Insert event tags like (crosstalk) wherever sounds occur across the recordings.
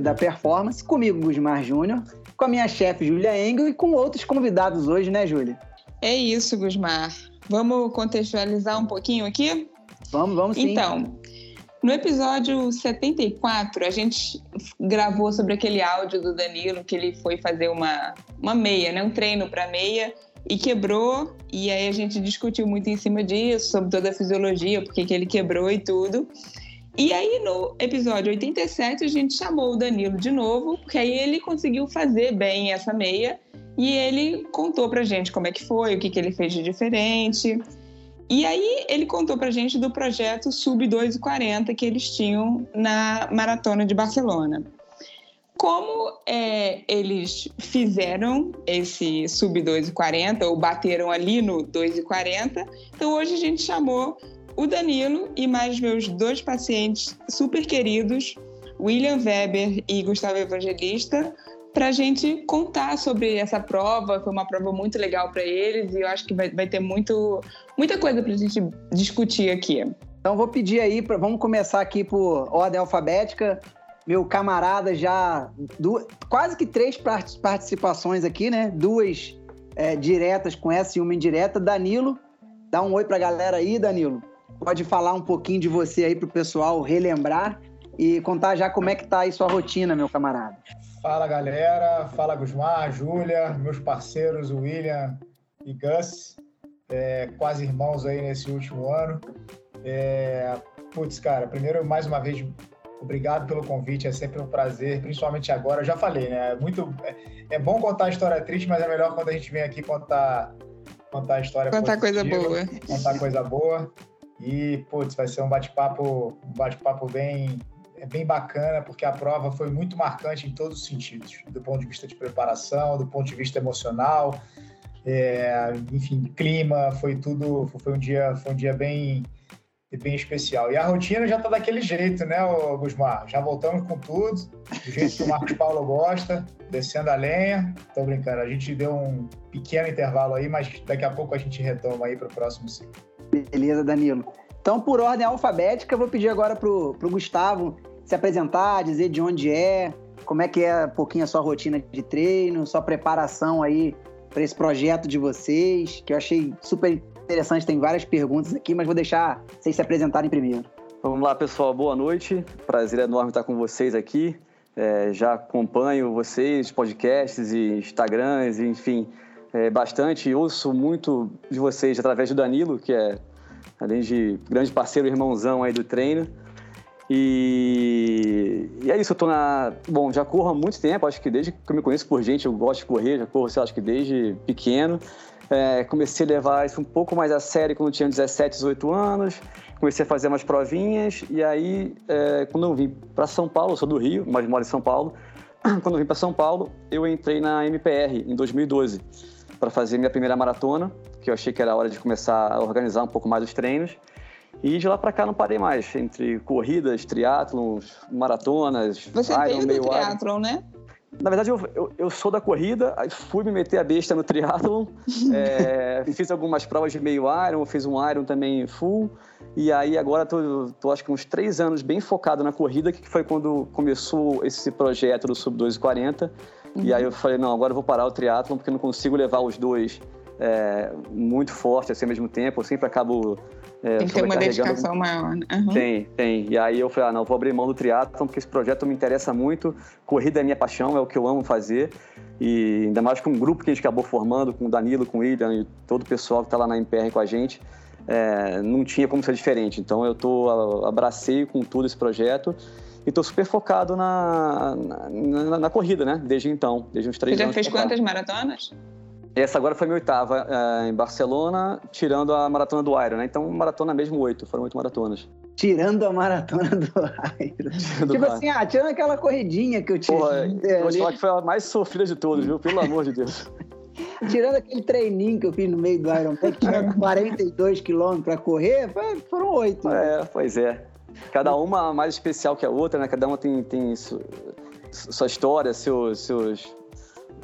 da performance, comigo, Gusmar Júnior, com a minha chefe, Júlia Engel, e com outros convidados hoje, né, Júlia? É isso, Gusmar. Vamos contextualizar um pouquinho aqui? Vamos, vamos sim. Então, no episódio 74, a gente gravou sobre aquele áudio do Danilo que ele foi fazer uma, uma meia, né? um treino para meia, e quebrou. E aí a gente discutiu muito em cima disso, sobre toda a fisiologia, porque que ele quebrou e tudo. E aí no episódio 87 a gente chamou o Danilo de novo, porque aí ele conseguiu fazer bem essa meia e ele contou pra gente como é que foi, o que, que ele fez de diferente. E aí ele contou pra gente do projeto Sub 240 que eles tinham na Maratona de Barcelona. Como é, eles fizeram esse Sub 240 ou bateram ali no 240, então hoje a gente chamou o Danilo e mais meus dois pacientes super queridos, William Weber e Gustavo Evangelista, para a gente contar sobre essa prova. Foi uma prova muito legal para eles e eu acho que vai, vai ter muito, muita coisa para a gente discutir aqui. Então vou pedir aí, pra, vamos começar aqui por ordem alfabética. Meu camarada já duas, quase que três participações aqui, né? Duas é, diretas com essa e uma indireta. Danilo, dá um oi para a galera aí, Danilo. Pode falar um pouquinho de você aí para o pessoal relembrar e contar já como é que tá aí sua rotina, meu camarada. Fala galera, fala Gusmar, Júlia, meus parceiros William e Gus, é, quase irmãos aí nesse último ano. É, putz, cara, primeiro mais uma vez obrigado pelo convite, é sempre um prazer, principalmente agora. Eu já falei, né? É muito, é, é bom contar a história triste, mas é melhor quando a gente vem aqui contar contar a história contar positiva, coisa boa, contar coisa boa. E putz, vai ser um bate-papo, um bate-papo bem é bem bacana, porque a prova foi muito marcante em todos os sentidos, do ponto de vista de preparação, do ponto de vista emocional, é, enfim, clima, foi tudo, foi um dia, foi um dia bem, bem especial. E a rotina já está daquele jeito, né, Gusmar? Já voltamos com tudo, do jeito que o Marcos Paulo gosta, descendo a lenha. Tô brincando, a gente deu um pequeno intervalo aí, mas daqui a pouco a gente retoma aí para o próximo ciclo. Beleza, Danilo. Então, por ordem alfabética, eu vou pedir agora pro, pro Gustavo se apresentar, dizer de onde é, como é que é um pouquinho a sua rotina de treino, sua preparação aí para esse projeto de vocês, que eu achei super interessante, tem várias perguntas aqui, mas vou deixar vocês se apresentarem primeiro. Vamos lá, pessoal, boa noite. Prazer enorme estar com vocês aqui. É, já acompanho vocês, podcasts e Instagrams, enfim, é, bastante. Ouço muito de vocês através do Danilo, que é, além de grande parceiro irmãozão aí do treino. E, e, é isso, eu tô na. Bom, já corro há muito tempo, acho que desde que eu me conheço por gente, eu gosto de correr, já corro, sei lá, acho que desde pequeno. É, comecei a levar isso um pouco mais a sério quando tinha 17, 18 anos. Comecei a fazer umas provinhas, e aí, é, quando eu vim para São Paulo, eu sou do Rio, mas moro em São Paulo. (clears throat) Quando eu vim para São Paulo, eu entrei na MPR em 2012 para fazer minha primeira maratona, que eu achei que era hora de começar a organizar um pouco mais os treinos. E de lá para cá não parei mais, entre corridas, triatlons, maratonas, Você Iron, veio do triatlon, né? Na verdade, eu, eu, eu, sou da corrida, fui me meter a besta no triatlon, (laughs) é, fiz algumas provas de meio Iron, fiz um Iron também full, e aí agora tô, tô acho que uns três anos bem focado na corrida, que foi quando começou esse projeto do Sub 240, uhum. e aí eu falei, não, agora eu vou parar o triatlon, porque eu não consigo levar os dois é, muito forte assim ao mesmo tempo, eu sempre acabo é, tem que ter uma dedicação maior. Uhum. Tem, tem. E aí eu falei, ah, não, vou abrir mão do triatlon porque esse projeto me interessa muito. Corrida é minha paixão, é o que eu amo fazer. E ainda mais com um grupo que a gente acabou formando, com o Danilo, com o William e todo o pessoal que está lá na MPR com a gente. É, não tinha como ser diferente. Então eu tô, abracei com tudo esse projeto e estou super focado na na, na, na, corrida, né? Desde então, desde uns três Você anos. Você já fez quantas maratonas? Essa agora foi minha oitava uh, em Barcelona, tirando a maratona do Iron, né? Então, maratona mesmo oito, foram oito maratonas. Tirando a maratona do Iron. Tirando (laughs) tipo assim, ah, tirando aquela corridinha que eu tive. Porra, é, vou falar que foi a mais sofrida de todas, viu? Pelo amor de Deus. (laughs) Tirando aquele treininho que eu fiz no meio do Iron que tinha (laughs) 42 quilômetros para correr, foram oito. É, pois é. Cada uma mais especial que a outra, né? Cada uma tem, tem sua história, seus, seus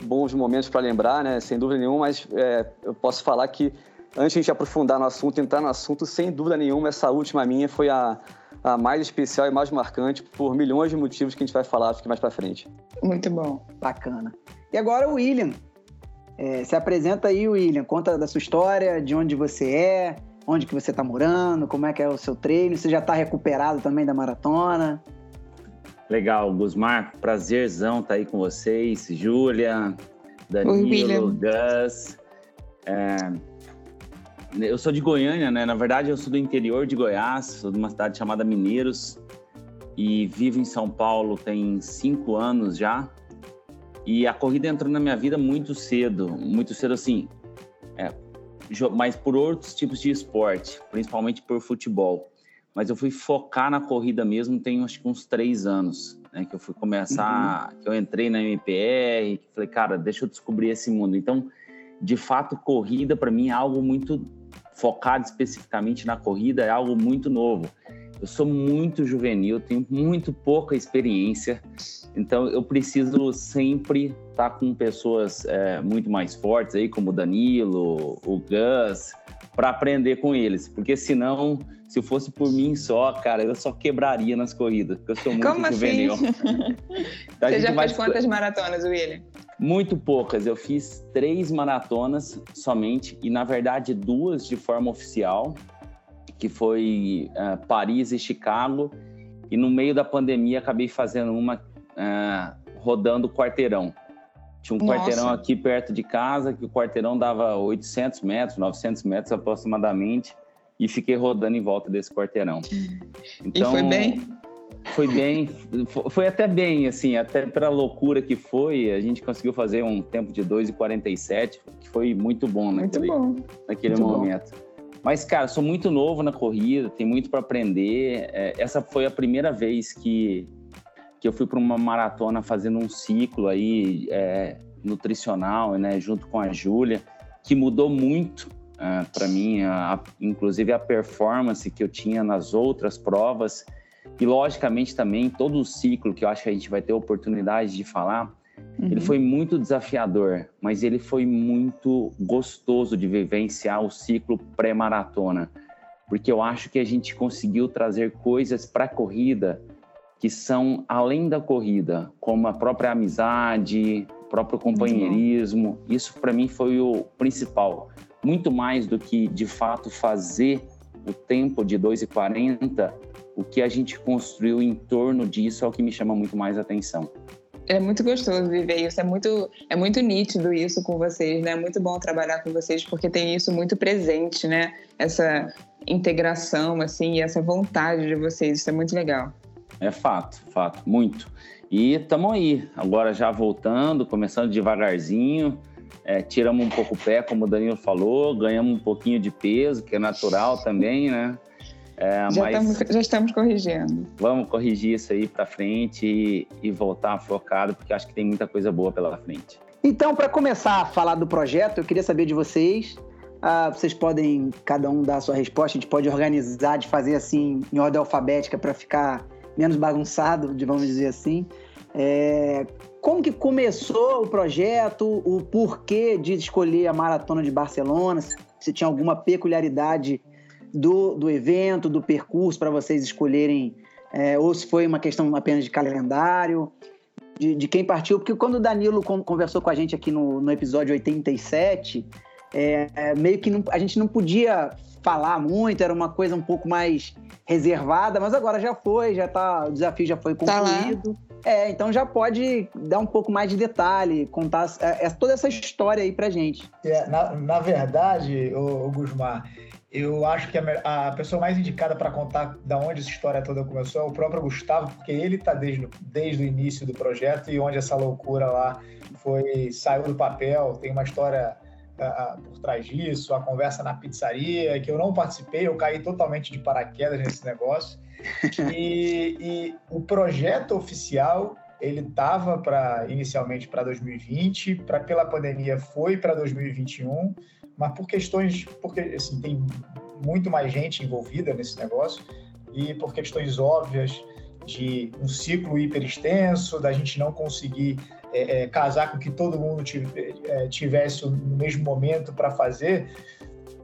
bons momentos para lembrar, né? Sem dúvida nenhuma, mas é, eu posso falar que antes de a gente aprofundar no assunto, entrar no assunto, sem dúvida nenhuma, essa última minha foi a, a mais especial e mais marcante por milhões de motivos que a gente vai falar aqui mais para frente. Muito bom. Bacana. E agora o William. É, se apresenta aí, William. Conta da sua história, de onde você é, onde que você está morando, como é que é o seu treino. Você já está recuperado também da maratona? Legal, Gusmar, prazerzão estar tá aí com vocês. Júlia, Danilo, Gus. É, eu sou de Goiânia, né? Na verdade, eu sou do interior de Goiás, sou de uma cidade chamada Mineiros e vivo em São Paulo tem cinco anos já. E a corrida entrou na minha vida muito cedo, muito cedo assim, é, mas por outros tipos de esporte, principalmente por futebol. Mas eu fui focar na corrida mesmo tem acho que uns três anos, né, que eu fui começar, uhum. que eu entrei na MPR, que falei, cara, deixa eu descobrir esse mundo. Então, de fato, corrida para mim é algo muito focado especificamente na corrida, é algo muito novo. Eu sou muito juvenil, tenho muito pouca experiência, então eu preciso sempre estar com pessoas é, muito mais fortes aí, como o Danilo, o Gus, para aprender com eles, porque senão, se fosse por mim só, cara, eu só quebraria nas corridas, porque eu sou muito como juvenil. Assim? (laughs) (laughs) então, Você já fez quantas maratonas, William? Muito poucas. Eu fiz três maratonas somente e, na verdade, duas de forma oficial que foi uh, Paris e Chicago. E no meio da pandemia acabei fazendo uma uh, rodando quarteirão. Tinha um Nossa. quarteirão aqui perto de casa, que o quarteirão dava 800 metros, 900 metros aproximadamente, e fiquei rodando em volta desse quarteirão. Então, e foi bem? Foi bem, foi até bem, assim, até pela loucura que foi, a gente conseguiu fazer um tempo de 2,47, que foi muito bom naquele, muito bom. naquele muito momento. Bom. Mas, cara, sou muito novo na corrida, tem muito para aprender. É, essa foi a primeira vez que, que eu fui para uma maratona fazendo um ciclo aí é, nutricional, né, junto com a Júlia, que mudou muito é, para mim, a, inclusive a performance que eu tinha nas outras provas. E, logicamente, também todo o ciclo que eu acho que a gente vai ter oportunidade de falar Uhum. Ele foi muito desafiador, mas ele foi muito gostoso de vivenciar o ciclo pré-maratona, porque eu acho que a gente conseguiu trazer coisas para a corrida que são além da corrida, como a própria amizade, o próprio companheirismo. Isso para mim foi o principal, muito mais do que de fato fazer o tempo de 2,40, o que a gente construiu em torno disso é o que me chama muito mais atenção. É muito gostoso viver isso, é muito, é muito nítido isso com vocês, né? É muito bom trabalhar com vocês porque tem isso muito presente, né? Essa integração, assim, essa vontade de vocês, isso é muito legal. É fato, fato, muito. E estamos aí, agora já voltando, começando devagarzinho, é, tiramos um pouco o pé, como o Danilo falou, ganhamos um pouquinho de peso, que é natural também, né? É, já, mas estamos, já estamos corrigindo. Vamos corrigir isso aí para frente e, e, voltar focado, porque acho que tem muita coisa boa pela frente. Então, para começar a falar do projeto, eu queria saber de vocês. Ah, vocês podem, cada um dar a sua resposta, a gente pode organizar, de fazer assim, em ordem alfabética, para ficar menos bagunçado, vamos dizer assim. É, como que começou o projeto, o porquê de escolher a Maratona de Barcelona, se tinha alguma peculiaridade do, do evento, do percurso, para vocês escolherem, é, ou se foi uma questão apenas de calendário, de, de, quem partiu, porque quando o Danilo conversou com a gente aqui no, no episódio 87, é, é, meio que não, a gente não podia falar muito, era uma coisa um pouco mais reservada, mas agora já foi, já tá, o desafio já foi concluído. Tá é, então já pode dar um pouco mais de detalhe, contar é, é toda essa história aí pra gente. É, na, na verdade, o, o Gusmar, eu acho que a, a pessoa mais indicada para contar da onde essa história toda começou é o próprio Gustavo, porque ele está desde, desde o início do projeto e onde essa loucura lá foi saiu do papel. Tem uma história por trás disso, a conversa na pizzaria, que eu não participei, eu caí totalmente de paraquedas nesse negócio. e, e o projeto oficial ele estava para inicialmente para 2020, para pela pandemia foi para 2021 mas por questões, porque assim, tem muito mais gente envolvida nesse negócio e por questões óbvias de um ciclo hiper extenso, da gente não conseguir é, é, casar com que todo mundo é, tivesse no mesmo momento para fazer,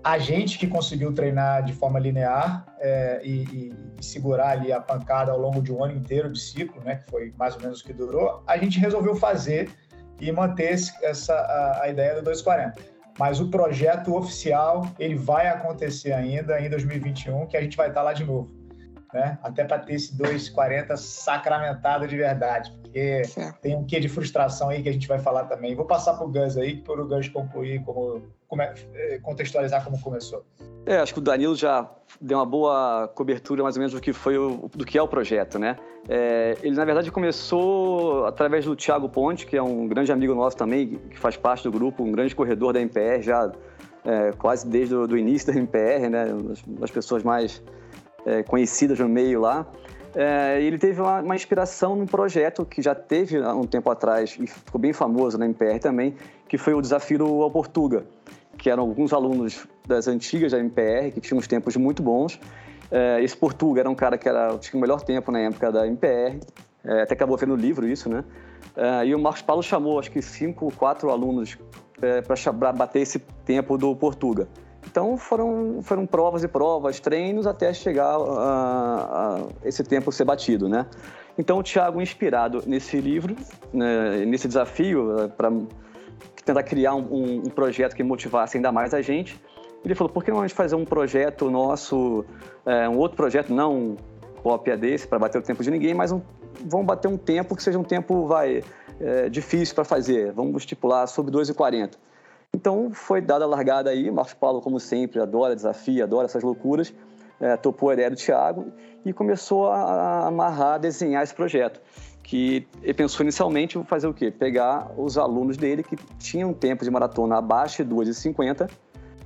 a gente que conseguiu treinar de forma linear é, e, e, segurar ali a pancada ao longo de um ano inteiro de ciclo, né, que foi mais ou menos o que durou, a gente resolveu fazer e manter essa, a, a ideia do 240. Mas o projeto oficial ele vai acontecer ainda em 2021, que a gente vai estar lá de novo né? Até para ter esse 2,40 sacramentado de verdade, porque certo. tem um quê de frustração aí que a gente vai falar também. Vou passar para o Gus aí, para o Gus concluir, como, como é, contextualizar como começou. É, acho que o Danilo já deu uma boa cobertura mais ou menos do que foi o, do que é o projeto, né? É, ele na verdade começou através do Thiago Ponte, que é um grande amigo nosso também, que faz parte do grupo, um grande corredor da MPR já é, quase desde o do início da MPR, né? Das, das pessoas mais é, conhecidas no meio lá. É, ele teve uma, uma, inspiração num projeto que já teve há um tempo atrás e ficou bem famoso na MPR também, que foi o Desafio ao Portuga, que eram alguns alunos das antigas da MPR, que tinham uns tempos muito bons. É, esse Portuga era um cara que era, tinha o melhor tempo na época da MPR, é, até acabou vendo no livro isso, né? É, e o Marcos Paulo chamou, acho que cinco, quatro alunos é, para bater esse tempo do Portuga. Então foram, foram provas e provas, treinos até chegar a, a esse tempo ser batido, né? Então o Thiago, inspirado nesse livro, né, nesse desafio eh, para tentar criar um, um, projeto que motivasse ainda mais a gente, ele falou: por que não a gente fazer um projeto nosso, é, um outro projeto, não cópia desse para bater o tempo de ninguém, mas um, vamos bater um tempo que seja um tempo vai é, difícil para fazer. Vamos estipular sobre 2,40. Então foi dada a largada aí, Marcos Paulo, como sempre, adora desafio, adora essas loucuras, é, topou a ideia do Thiago e começou a amarrar, a desenhar esse projeto. Que ele pensou inicialmente em fazer o quê? Pegar os alunos dele que tinham tempo de maratona abaixo de 2,50,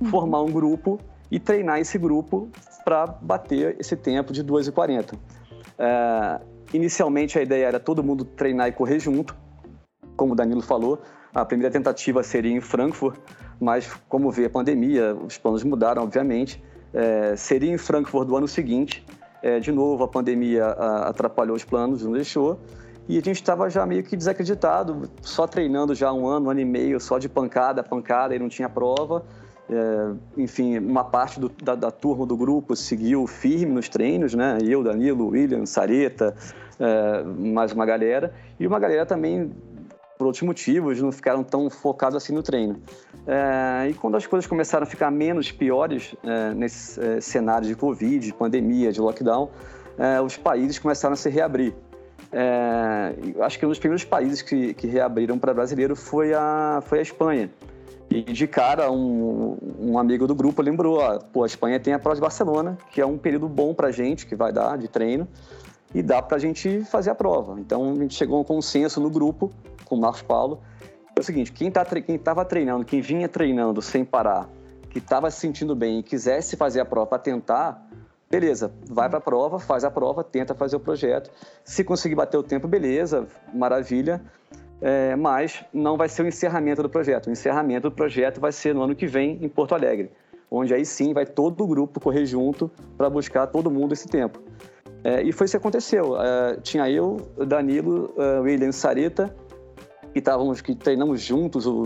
uhum. formar um grupo e treinar esse grupo para bater esse tempo de 2,40. É, inicialmente a ideia era todo mundo treinar e correr junto, como o Danilo falou, a primeira tentativa seria em Frankfurt, mas como vê a pandemia, os planos mudaram, obviamente. É, seria em Frankfurt do ano seguinte. É, de novo, a pandemia a, atrapalhou os planos, não deixou. E a gente estava já meio que desacreditado, só treinando já um ano, um ano e meio, só de pancada, pancada, e não tinha prova. É, enfim, uma parte do, da, da, turma do grupo seguiu firme nos treinos, né? Eu, Danilo, William, Sareta, é, mais uma galera. E uma galera também por outros motivos, não ficaram tão focados assim no treino. É, e quando as coisas começaram a ficar menos piores é, nesse é, cenário de Covid, de pandemia, de lockdown, é, os países começaram a se reabrir. É, acho que um dos primeiros países que, que reabriram para brasileiro foi a, foi a Espanha. E de cara, um, um amigo do grupo lembrou: ó, pô, a Espanha tem a Prova de Barcelona, que é um período bom para gente, que vai dar de treino, e dá para a gente fazer a prova. Então a gente chegou a um consenso no grupo com o Marcos Paulo. É o seguinte, quem tá, estava treinando, quem vinha treinando sem parar, que estava se sentindo bem e quisesse fazer a prova para tentar, beleza, vai para a prova, faz a prova, tenta fazer o projeto. Se conseguir bater o tempo, beleza, maravilha. É, mas não vai ser o encerramento do projeto. O encerramento do projeto vai ser no ano que vem em Porto Alegre, onde aí sim vai todo o grupo correr junto para buscar todo mundo esse tempo. É, e foi isso que aconteceu. É, tinha eu, Danilo, uh, William Sarita que estávamos, que treinamos juntos um,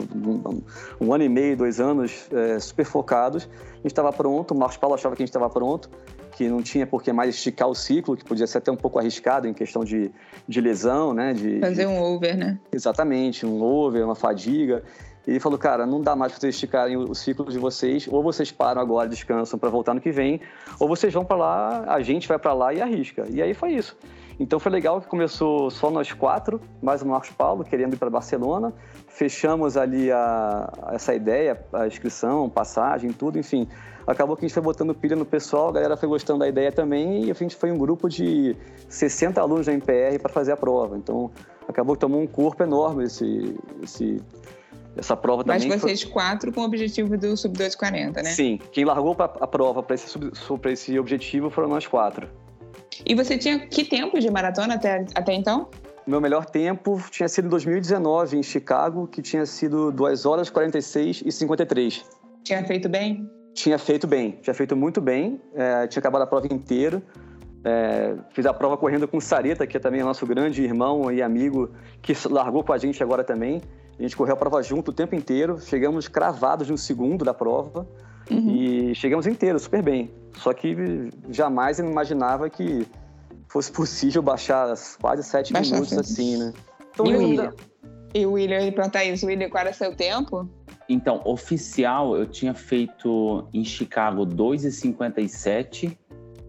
um, ano e meio, dois anos, é, super focados. A gente estava pronto, o Marcos Paulo achava que a gente estava pronto, que não tinha por que mais esticar o ciclo, que podia ser até um pouco arriscado em questão de, de lesão, né? De, Fazer um over, né? Exatamente, um over, uma fadiga. Ele falou, cara, não dá mais para vocês esticarem o ciclo de vocês, ou vocês param agora, descansam para voltar no que vem, ou vocês vão para lá, a gente vai para lá e arrisca. E aí foi isso. Então foi legal que começou só nós quatro, mais o Marcos Paulo, querendo ir para Barcelona. Fechamos ali a, essa ideia, a inscrição, passagem, tudo, enfim. Acabou que a gente foi botando pilha no pessoal, a galera foi gostando da ideia também e a gente foi um grupo de 60 alunos da MPR para fazer a prova. Então acabou que tomou um corpo enorme esse, esse essa prova também. Mas vocês foi... quatro com o objetivo do Sub 240, né? Sim, quem largou a prova para esse, esse objetivo foram nós quatro. E você tinha que tempo de maratona até, até então? Meu melhor tempo tinha sido em 2019, em Chicago, que tinha sido 2 horas 46 e 53. Tinha feito bem? Tinha feito bem, tinha feito muito bem. É, tinha acabado a prova inteira. É, fiz a prova correndo com o Sareta, que é também nosso grande irmão e amigo, que largou com a gente agora também. A gente correu a prova junto o tempo inteiro. Chegamos cravados no segundo da prova. Uhum. E chegamos inteiros, super bem. Só que jamais eu imaginava que fosse possível baixar quase sete baixar minutos assim, né? Então, e, o William? e o William, ele perguntar isso, William, qual era seu tempo? Então, oficial, eu tinha feito em Chicago 2,57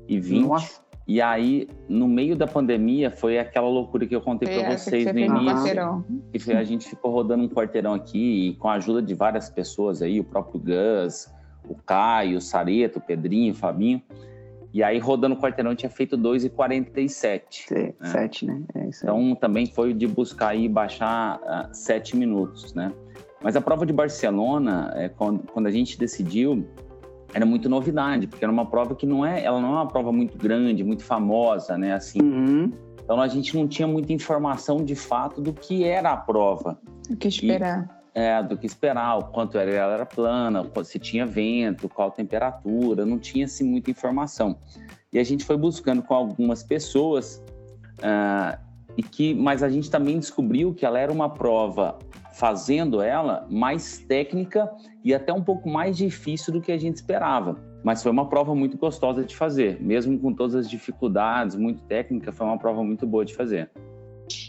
e 20. Nossa. E aí, no meio da pandemia, foi aquela loucura que eu contei para vocês no início. Que foi, a gente ficou rodando um quarteirão aqui e com a ajuda de várias pessoas aí, o próprio Gus, o Caio, o Sareto, o Pedrinho, o Fabinho. E aí, rodando o quarteirão, tinha feito 2,47. Né? 7, né? É então, também foi de buscar aí baixar uh, 7 minutos, né? Mas a prova de Barcelona, é, quando, quando a gente decidiu, era muito novidade, porque era uma prova que não é, ela não é uma prova muito grande, muito famosa, né? Assim. Uhum. Então a gente não tinha muita informação de fato do que era a prova. O que esperar. É, do que esperar, o quanto ela era plana, se tinha vento, qual temperatura, não tinha assim, muita informação. E a gente foi buscando com algumas pessoas, uh, e que, mas a gente também descobriu que ela era uma prova fazendo ela mais técnica e até um pouco mais difícil do que a gente esperava. Mas foi uma prova muito gostosa de fazer, mesmo com todas as dificuldades, muito técnica, foi uma prova muito boa de fazer.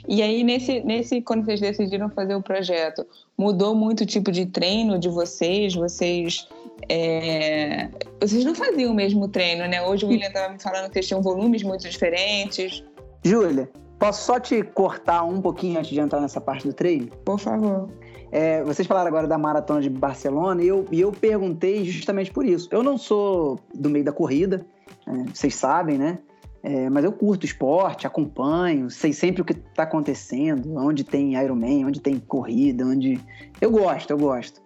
E aí, nesse, nesse, quando vocês decidiram fazer o projeto, mudou muito o tipo de treino de vocês? Vocês é... vocês não faziam o mesmo treino, né? Hoje o William estava me falando que vocês tinham volumes muito diferentes. Júlia, Posso só te cortar um pouquinho antes de entrar nessa parte do treino? Por favor. É, vocês falaram agora da maratona de Barcelona e eu, e eu perguntei justamente por isso. Eu não sou do meio da corrida, é, vocês sabem, né? É, mas eu curto esporte, acompanho, sei sempre o que está acontecendo, onde tem Ironman, onde tem corrida, onde. Eu gosto, eu gosto.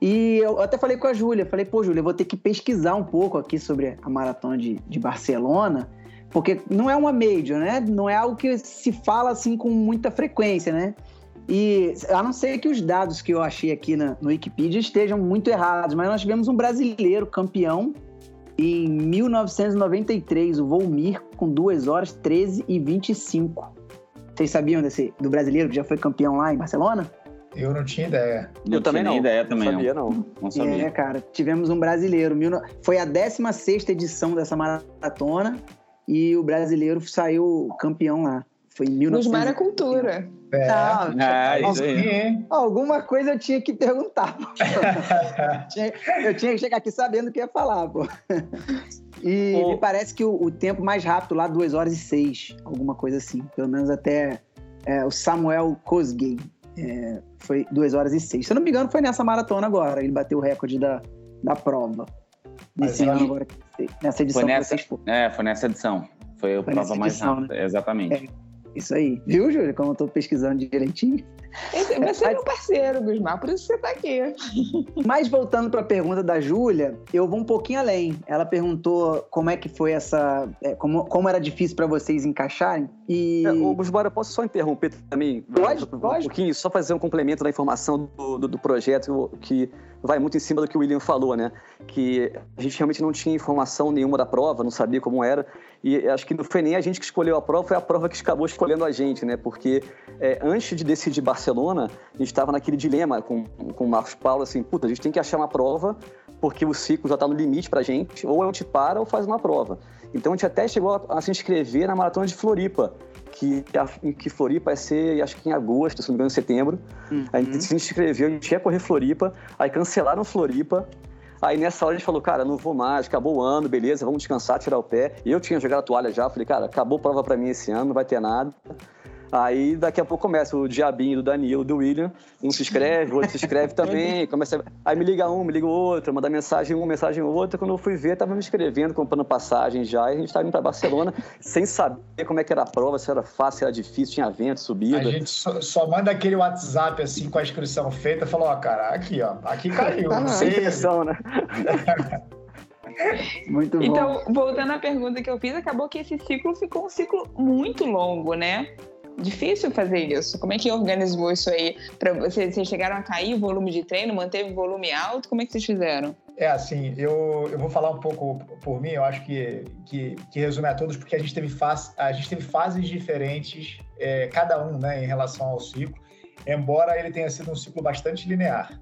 E eu até falei com a Júlia, falei, pô, Júlia, vou ter que pesquisar um pouco aqui sobre a maratona de, de Barcelona porque não é uma major, né? Não é algo que se fala assim com muita frequência, né? E a não ser que os dados que eu achei aqui na, no Wikipedia estejam muito errados, mas nós tivemos um brasileiro campeão em 1993, o Volmir, com 2 horas 13 e 25. Vocês sabiam desse, do brasileiro que já foi campeão lá em Barcelona? Eu não tinha ideia. Eu, eu também não. ideia também não. Sabia, não. não sabia. É, cara, tivemos um brasileiro. Foi a 16 edição dessa maratona e o brasileiro saiu campeão lá. Foi em 1900. Nos Mara Cultura. É, tá, é, isso aí. Alguma coisa eu tinha que perguntar. (laughs) eu tinha que chegar aqui sabendo o que ia falar, pô. E me parece que o, o, tempo mais rápido lá, 2 horas e 6, alguma coisa assim. Pelo menos até é, o Samuel Kosgei. É, foi 2 horas e 6. Se eu não me engano, foi nessa maratona agora. Ele bateu o recorde da, da prova. Nesse ano agora, nessa edição. Foi nessa, é, foi nessa edição. Foi a prova mais edição, rápida, né? exatamente. É. Isso aí. Viu, Júlia, como eu tô pesquisando direitinho? Esse, você é meu parceiro, Gusmar, por isso você tá aqui. (laughs) Mas voltando para a pergunta da Júlia, eu vou um pouquinho além. Ela perguntou como é que foi essa. É, como, como era difícil para vocês encaixarem. E. É, ô, eu posso só interromper também? Pode, um pode. pouquinho, só fazer um complemento da informação do, do, do projeto, que vai muito em cima do que o William falou, né? Que a gente realmente não tinha informação nenhuma da prova, não sabia como era. E acho que não foi nem a gente que escolheu a prova, foi a prova que acabou escolhendo a gente, né? Porque é, antes de decidir Barcelona, a gente estava naquele dilema com, com o Marcos Paulo, assim, puta, a gente tem que achar uma prova porque o ciclo já está no limite para a gente, ou a gente para ou faz uma prova. Então a gente até chegou a, a se inscrever na Maratona de Floripa, que, que Floripa vai ser, acho que em agosto, se não me engano, em setembro. Uhum. A gente se inscreveu, a gente ia correr Floripa, aí cancelaram Floripa, Aí nessa hora a gente falou, cara, não vou mais, acabou o ano, beleza, vamos descansar, tirar o pé. Eu tinha jogado a toalha já, falei, cara, acabou a prova para mim esse ano, não vai ter nada. Aí daqui a pouco começa o diabinho do Danilo, do William. Um se inscreve, o outro se inscreve (laughs) também. Começa a... Aí me liga um, me liga o outro, manda mensagem um, mensagem outra. Quando eu fui ver, tava me inscrevendo, comprando passagem já. E a gente estava indo para Barcelona sem saber como é que era a prova, se era fácil, se era difícil, tinha vento, subida. A gente só, só manda aquele WhatsApp assim com a inscrição feita, falou, ó, cara, aqui, ó, aqui caiu. Tá (laughs) não sei. Inscrição, né? (laughs) Muito bom. Então, voltando à pergunta que eu fiz, acabou que esse ciclo ficou um ciclo muito longo, né? Difícil fazer isso. Como é que organizou isso aí? Para vocês, vocês chegaram a cair o volume de treino, manteve o volume alto? Como é que vocês fizeram? É assim, eu, eu vou falar um pouco por mim, eu acho que, que, que resume a todos, porque a gente teve, faz, a gente teve fases diferentes, é, cada um, né, em relação ao ciclo, embora ele tenha sido um ciclo bastante linear.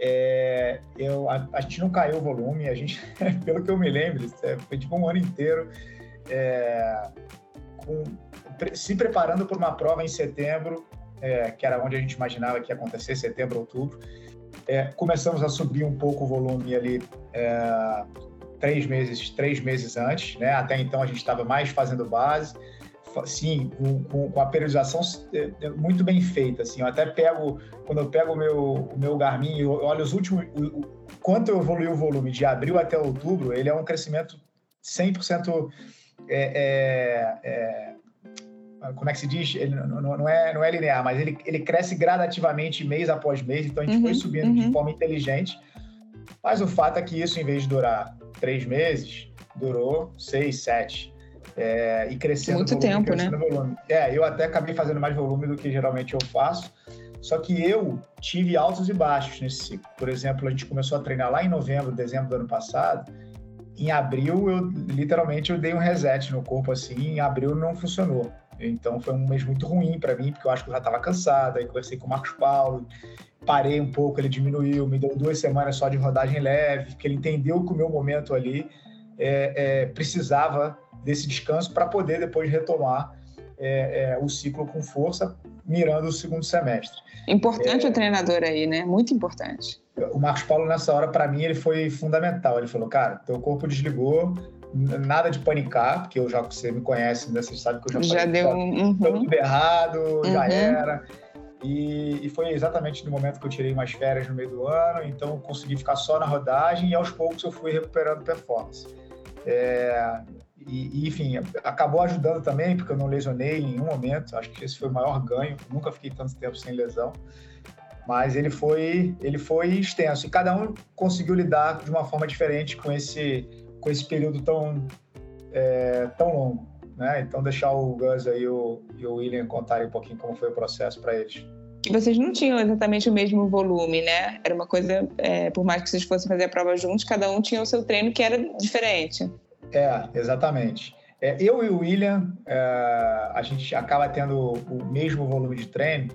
É, eu, a, a, gente não caiu o volume, a gente, (laughs) pelo que eu me lembro, é, foi tipo um ano inteiro é, com, se preparando para uma prova em setembro, é, que era onde a gente imaginava que ia acontecer, setembro, outubro. É, começamos a subir um pouco o volume ali é, três meses, três meses antes, né? Até então a gente estava mais fazendo base sim, com, com, a periodização é, é muito bem feita, assim, eu até pego, quando eu pego o meu, o meu Garmin e olho os últimos, o, o, quanto evoluiu o volume de abril até outubro, ele é um crescimento 100% é, é, é, como é que se diz? Ele não, não, é, não é linear, mas ele, ele cresce gradativamente mês após mês, então a gente uhum, foi subindo uhum. de forma inteligente, mas o fato é que isso, em vez de durar três meses, durou seis, sete. É, e crescendo Muito volume, tempo, né? Volume. É, eu até acabei fazendo mais volume do que geralmente eu faço. Só que eu tive altos e baixos nesse ciclo. Por exemplo, a gente começou a treinar lá em novembro, dezembro do ano passado. Em abril, eu literalmente eu dei um reset no corpo assim. Em abril não funcionou. Então foi um mês muito ruim para mim, porque eu acho que eu já estava cansado. Aí conversei com o Marcos Paulo, parei um pouco, ele diminuiu, me deu duas semanas só de rodagem leve, porque ele entendeu que o meu momento ali é, é, precisava desse descanso para poder depois retomar é, é, o ciclo com força, mirando o segundo semestre. Importante o treinador aí, né? Muito importante. O Marcos Paulo, nessa hora, para mim, ele foi fundamental. Ele falou, cara, teu corpo desligou, nada de panicar, porque eu já, você me conhece, né? você sabe que eu já, já deu um, uhum. tudo errado, uhum. já era. E, e, foi exatamente no momento que eu tirei mais férias no meio do ano, então consegui ficar só na rodagem e aos poucos eu fui recuperando performance. É, e, enfim, acabou ajudando também, porque eu não lesionei em nenhum momento. Acho que esse foi o maior ganho. Nunca fiquei tanto tempo sem lesão. Mas ele foi, ele foi extenso. E cada um conseguiu lidar de uma forma diferente com esse, com esse período tão, é, tão longo. Né? Então, deixar o Gus aí o, e o William contarem um pouquinho como foi o processo para eles. Vocês não tinham exatamente o mesmo volume, né? Era uma coisa, é, por mais que vocês fossem fazer a prova juntos, cada um tinha o seu treino que era diferente. É, exatamente. É, eu e o William, é, a gente acaba tendo o mesmo volume de treino.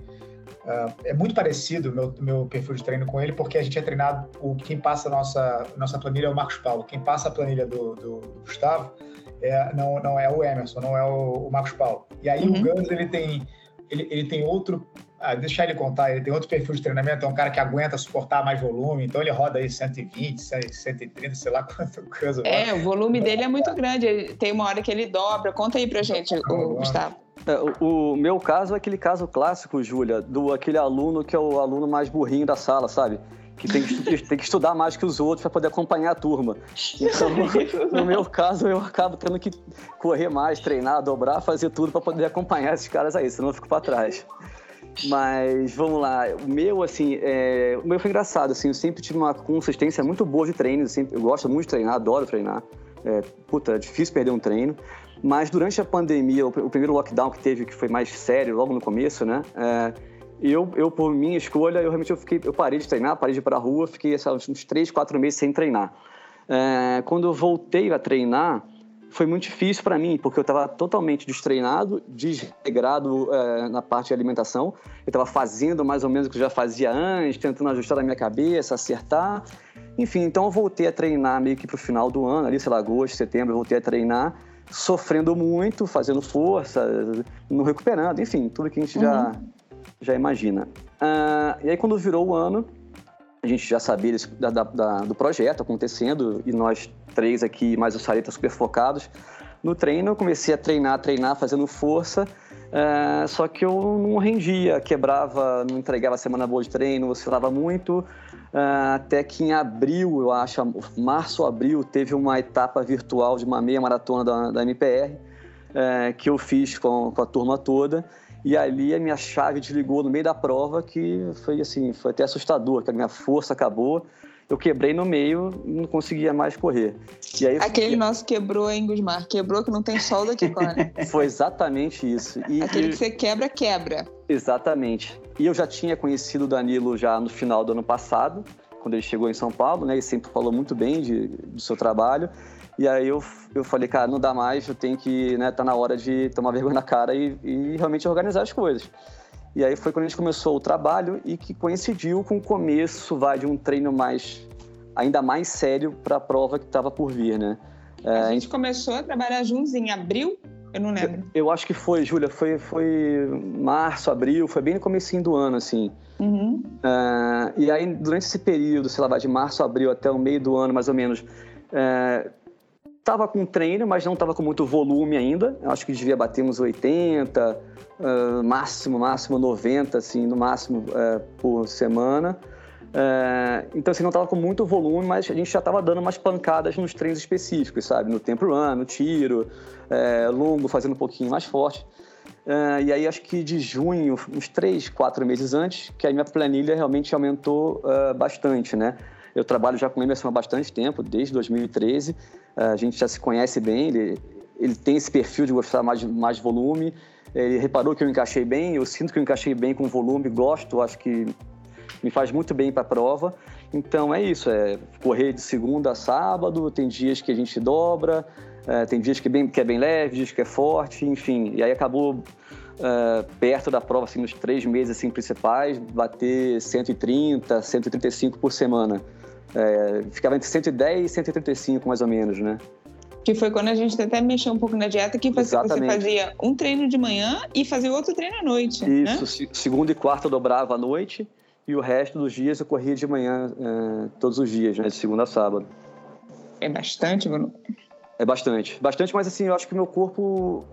É, é muito parecido o meu, meu perfil de treino com ele, porque a gente é treinado. O, quem passa a nossa, nossa planilha é o Marcos Paulo. Quem passa a planilha do, do, Gustavo é, não, não é o Emerson, não é o, o Marcos Paulo. E aí uhum. o Gans ele tem, ele, ele tem outro ah, deixar ele contar, ele tem outro perfil de treinamento, é um cara que aguenta suportar mais volume, então ele roda aí 120, 130, sei lá (laughs) quanto coisa. É, o volume dele é muito grande, ele, tem uma hora que ele dobra. Conta aí pra gente, o, Gustavo. É, o, o, meu caso é aquele caso clássico, Júlia, do aquele aluno que é o aluno mais burrinho da sala, sabe? Que tem que, (laughs) tem que estudar mais que os outros para poder acompanhar a turma. Então, (laughs) no meu caso, eu acabo tendo que correr mais, treinar, dobrar, fazer tudo para poder acompanhar esses caras aí, senão eu fico para trás. Mas vamos lá, o meu, assim, é... o meu foi engraçado, assim, eu sempre tive uma consistência muito boa de treino, eu, sempre... eu gosto muito de treinar, adoro treinar. É, puta, é difícil perder um treino. Mas durante a pandemia, o, primeiro lockdown que teve, que foi mais sério, logo no começo, né? É, eu, eu, por minha escolha, eu realmente eu fiquei, eu parei de treinar, parei de ir para a rua, fiquei sabe, uns três, quatro meses sem treinar. É, quando eu voltei a treinar, foi muito difícil para mim, porque eu estava totalmente destreinado, desregrado é, na parte de alimentação. Eu estava fazendo mais ou menos o que eu já fazia antes, tentando ajustar a minha cabeça, acertar. Enfim, então eu voltei a treinar meio que para o final do ano, ali, sei lá, agosto, setembro, eu voltei a treinar, sofrendo muito, fazendo força, não recuperando, enfim, tudo que a gente uhum. já, já imagina. Uh, e aí, quando virou o ano, a gente já sabia da, da, do projeto acontecendo e nós três aqui, mais o Sareta, super focados no treino. Eu comecei a treinar, treinar, fazendo força, é, só que eu não rendia, quebrava, não entregava semana boa de treino, oscilava muito. É, até que em abril, eu acho, março ou abril, teve uma etapa virtual de uma meia maratona da, da MPR, é, que eu fiz com, com a turma toda. E ali a minha chave desligou no meio da prova, que foi assim, foi até assustador, que a minha força acabou. Eu quebrei no meio, não conseguia mais correr. E aí, Aquele nosso quebrou, hein, Gusmar? Quebrou que não tem solda que corre. (laughs) foi exatamente isso. E, Aquele que você quebra, quebra. Exatamente. E eu já tinha conhecido o Danilo já no final do ano passado, quando ele chegou em São Paulo, né? Ele sempre falou muito bem de, do seu trabalho. E aí eu, eu falei, cara, não dá mais, eu tenho que, né, tá na hora de tomar vergonha na cara e, e realmente organizar as coisas. E aí foi quando a gente começou o trabalho e que coincidiu com o começo vai, de um treino mais ainda mais sério para a prova que estava por vir, né? É, a gente começou a trabalhar juntos em abril? Eu não lembro. Eu, eu acho que foi, Júlia, foi, foi março, abril, foi bem no comecinho do ano, assim. Uhum. Uh, e aí, durante esse período, sei lá, vai de março, abril até o meio do ano, mais ou menos, uh, tava com treino, mas não tava com muito volume ainda. Eu acho que devia bater uns 80, uh, máximo, máximo 90, assim, no máximo uh, por semana. É, então, assim, não estava com muito volume, mas a gente já estava dando umas pancadas nos treinos específicos, sabe? No tempo run, no tiro, é, longo, fazendo um pouquinho mais forte. É, e aí, acho que de junho, uns três, quatro meses antes, que a minha planilha realmente aumentou uh, bastante, né? Eu trabalho já com o Emerson há bastante tempo, desde 2013. Uh, a gente já se conhece bem, ele, ele tem esse perfil de gostar mais, mais volume. Ele reparou que eu encaixei bem, eu sinto que eu encaixei bem com volume, gosto, acho que me faz muito bem para a prova. Então é isso, é correr de segunda a sábado, tem dias que a gente dobra, é, tem dias que, bem, que é bem leve, dias que é forte, enfim. E aí acabou é, perto da prova, assim, nos três meses assim, principais, bater 130, 135 por semana. É, ficava entre 110 e 135, mais ou menos, né? Que foi quando a gente até mexeu um pouco na dieta, que você, você fazia um treino de manhã e fazia outro treino à noite. Isso, né? segunda e quarta eu dobrava à noite e o resto dos dias eu corria de manhã é, todos os dias, né, de segunda a sábado. É bastante, Bruno? É bastante. Bastante, mas assim, eu acho que meu corpo.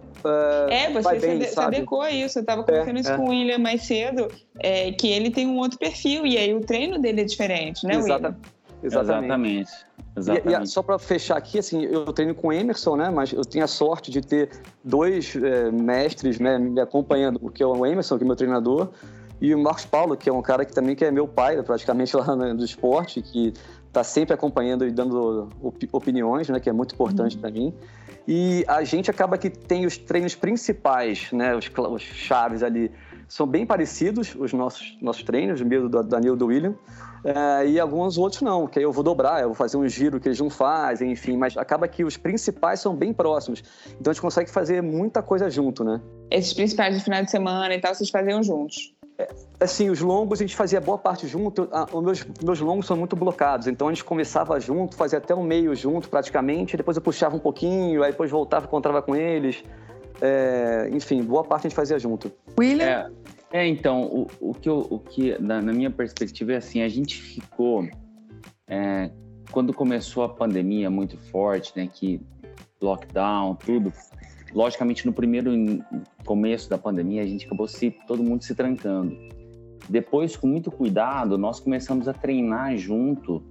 É, é você bem, se, adequou a isso. Eu estava conversando é, isso é. com o William mais cedo, é, que ele tem um outro perfil, e aí o treino dele é diferente, né, Exata, William? Exatamente. Exatamente. E, e, só para fechar aqui, assim, eu treino com o Emerson, né? Mas eu tenho a sorte de ter dois é, mestres né, me acompanhando, porque é o Emerson, que é meu treinador, e o Marcos Paulo, que é um cara que também que é meu pai, praticamente lá no, do esporte, que está sempre acompanhando e dando opiniões, né, que é muito importante uhum. para mim. E a gente acaba que tem os treinos principais, né, os, os chaves ali, são bem parecidos os nossos, nossos treinos, o meu do Danilo do William, é, e alguns outros não, que aí eu vou dobrar, eu vou fazer um giro que eles não fazem, enfim, mas acaba que os principais são bem próximos. Então a gente consegue fazer muita coisa junto, né? Esses principais de final de semana e tal, vocês faziam juntos? É, assim, os longos a gente fazia boa parte junto. Ah, os meus, meus longos são muito blocados, então a gente começava junto, fazia até o meio junto praticamente, depois eu puxava um pouquinho, aí depois voltava, encontrava com eles. É, enfim, boa parte a gente fazia junto. William? É, é então, o, o, que, eu, o que na, na, minha perspectiva é assim, a gente ficou. É, quando começou a pandemia muito forte, né, que lockdown, tudo, logicamente no primeiro começo da pandemia a gente acabou se todo mundo se trancando. Depois, com muito cuidado, nós começamos a treinar junto,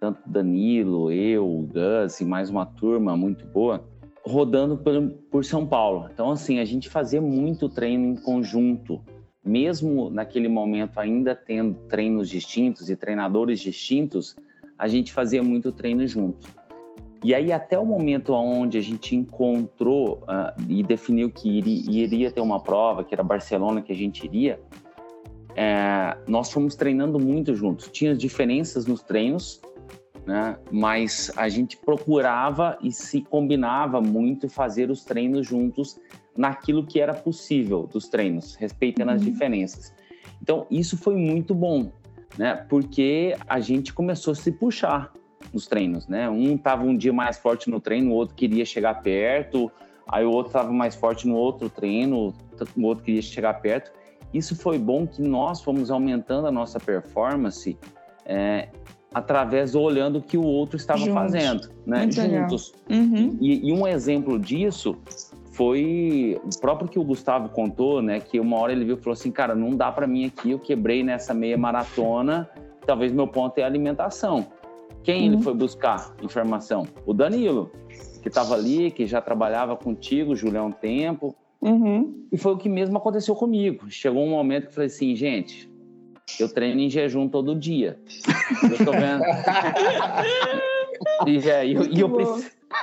tanto Danilo, eu, o Gus e mais uma turma muito boa, rodando por, por São Paulo. Então, assim, a gente fazia muito treino em conjunto, mesmo naquele momento ainda tendo treinos distintos e treinadores distintos, a gente fazia muito treino junto. E aí, até o momento onde a gente encontrou uh, e definiu que iria, iria, ter uma prova, que era Barcelona, que a gente iria, é, nós fomos treinando muito juntos. Tinha diferenças nos treinos, né? mas a gente procurava e se combinava muito fazer os treinos juntos naquilo que era possível dos treinos, respeitando uhum. as diferenças. Então, isso foi muito bom, né? porque a gente começou a se puxar nos treinos, né? Um tava um dia mais forte no treino, o outro queria chegar perto, aí o outro tava mais forte no outro treino, o outro queria chegar perto. Isso foi bom que nós fomos aumentando a nossa performance é, através do olhando o que o outro estava Juntos. fazendo, né? Muito Juntos. Uhum. E, e, um exemplo disso foi o próprio que o Gustavo contou, né? Que uma hora ele viu e falou assim, cara, não dá para mim aqui, eu quebrei nessa meia maratona, talvez meu ponto é alimentação. Quem uhum. ele foi buscar informação? O Danilo, que estava ali, que já trabalhava contigo, Julião, há um tempo. Uhum. E foi o que mesmo aconteceu comigo. Chegou um momento que eu falei assim, gente, eu treino em jejum todo dia. (laughs) Eu tô vendo. (laughs) e, é, eu, e eu,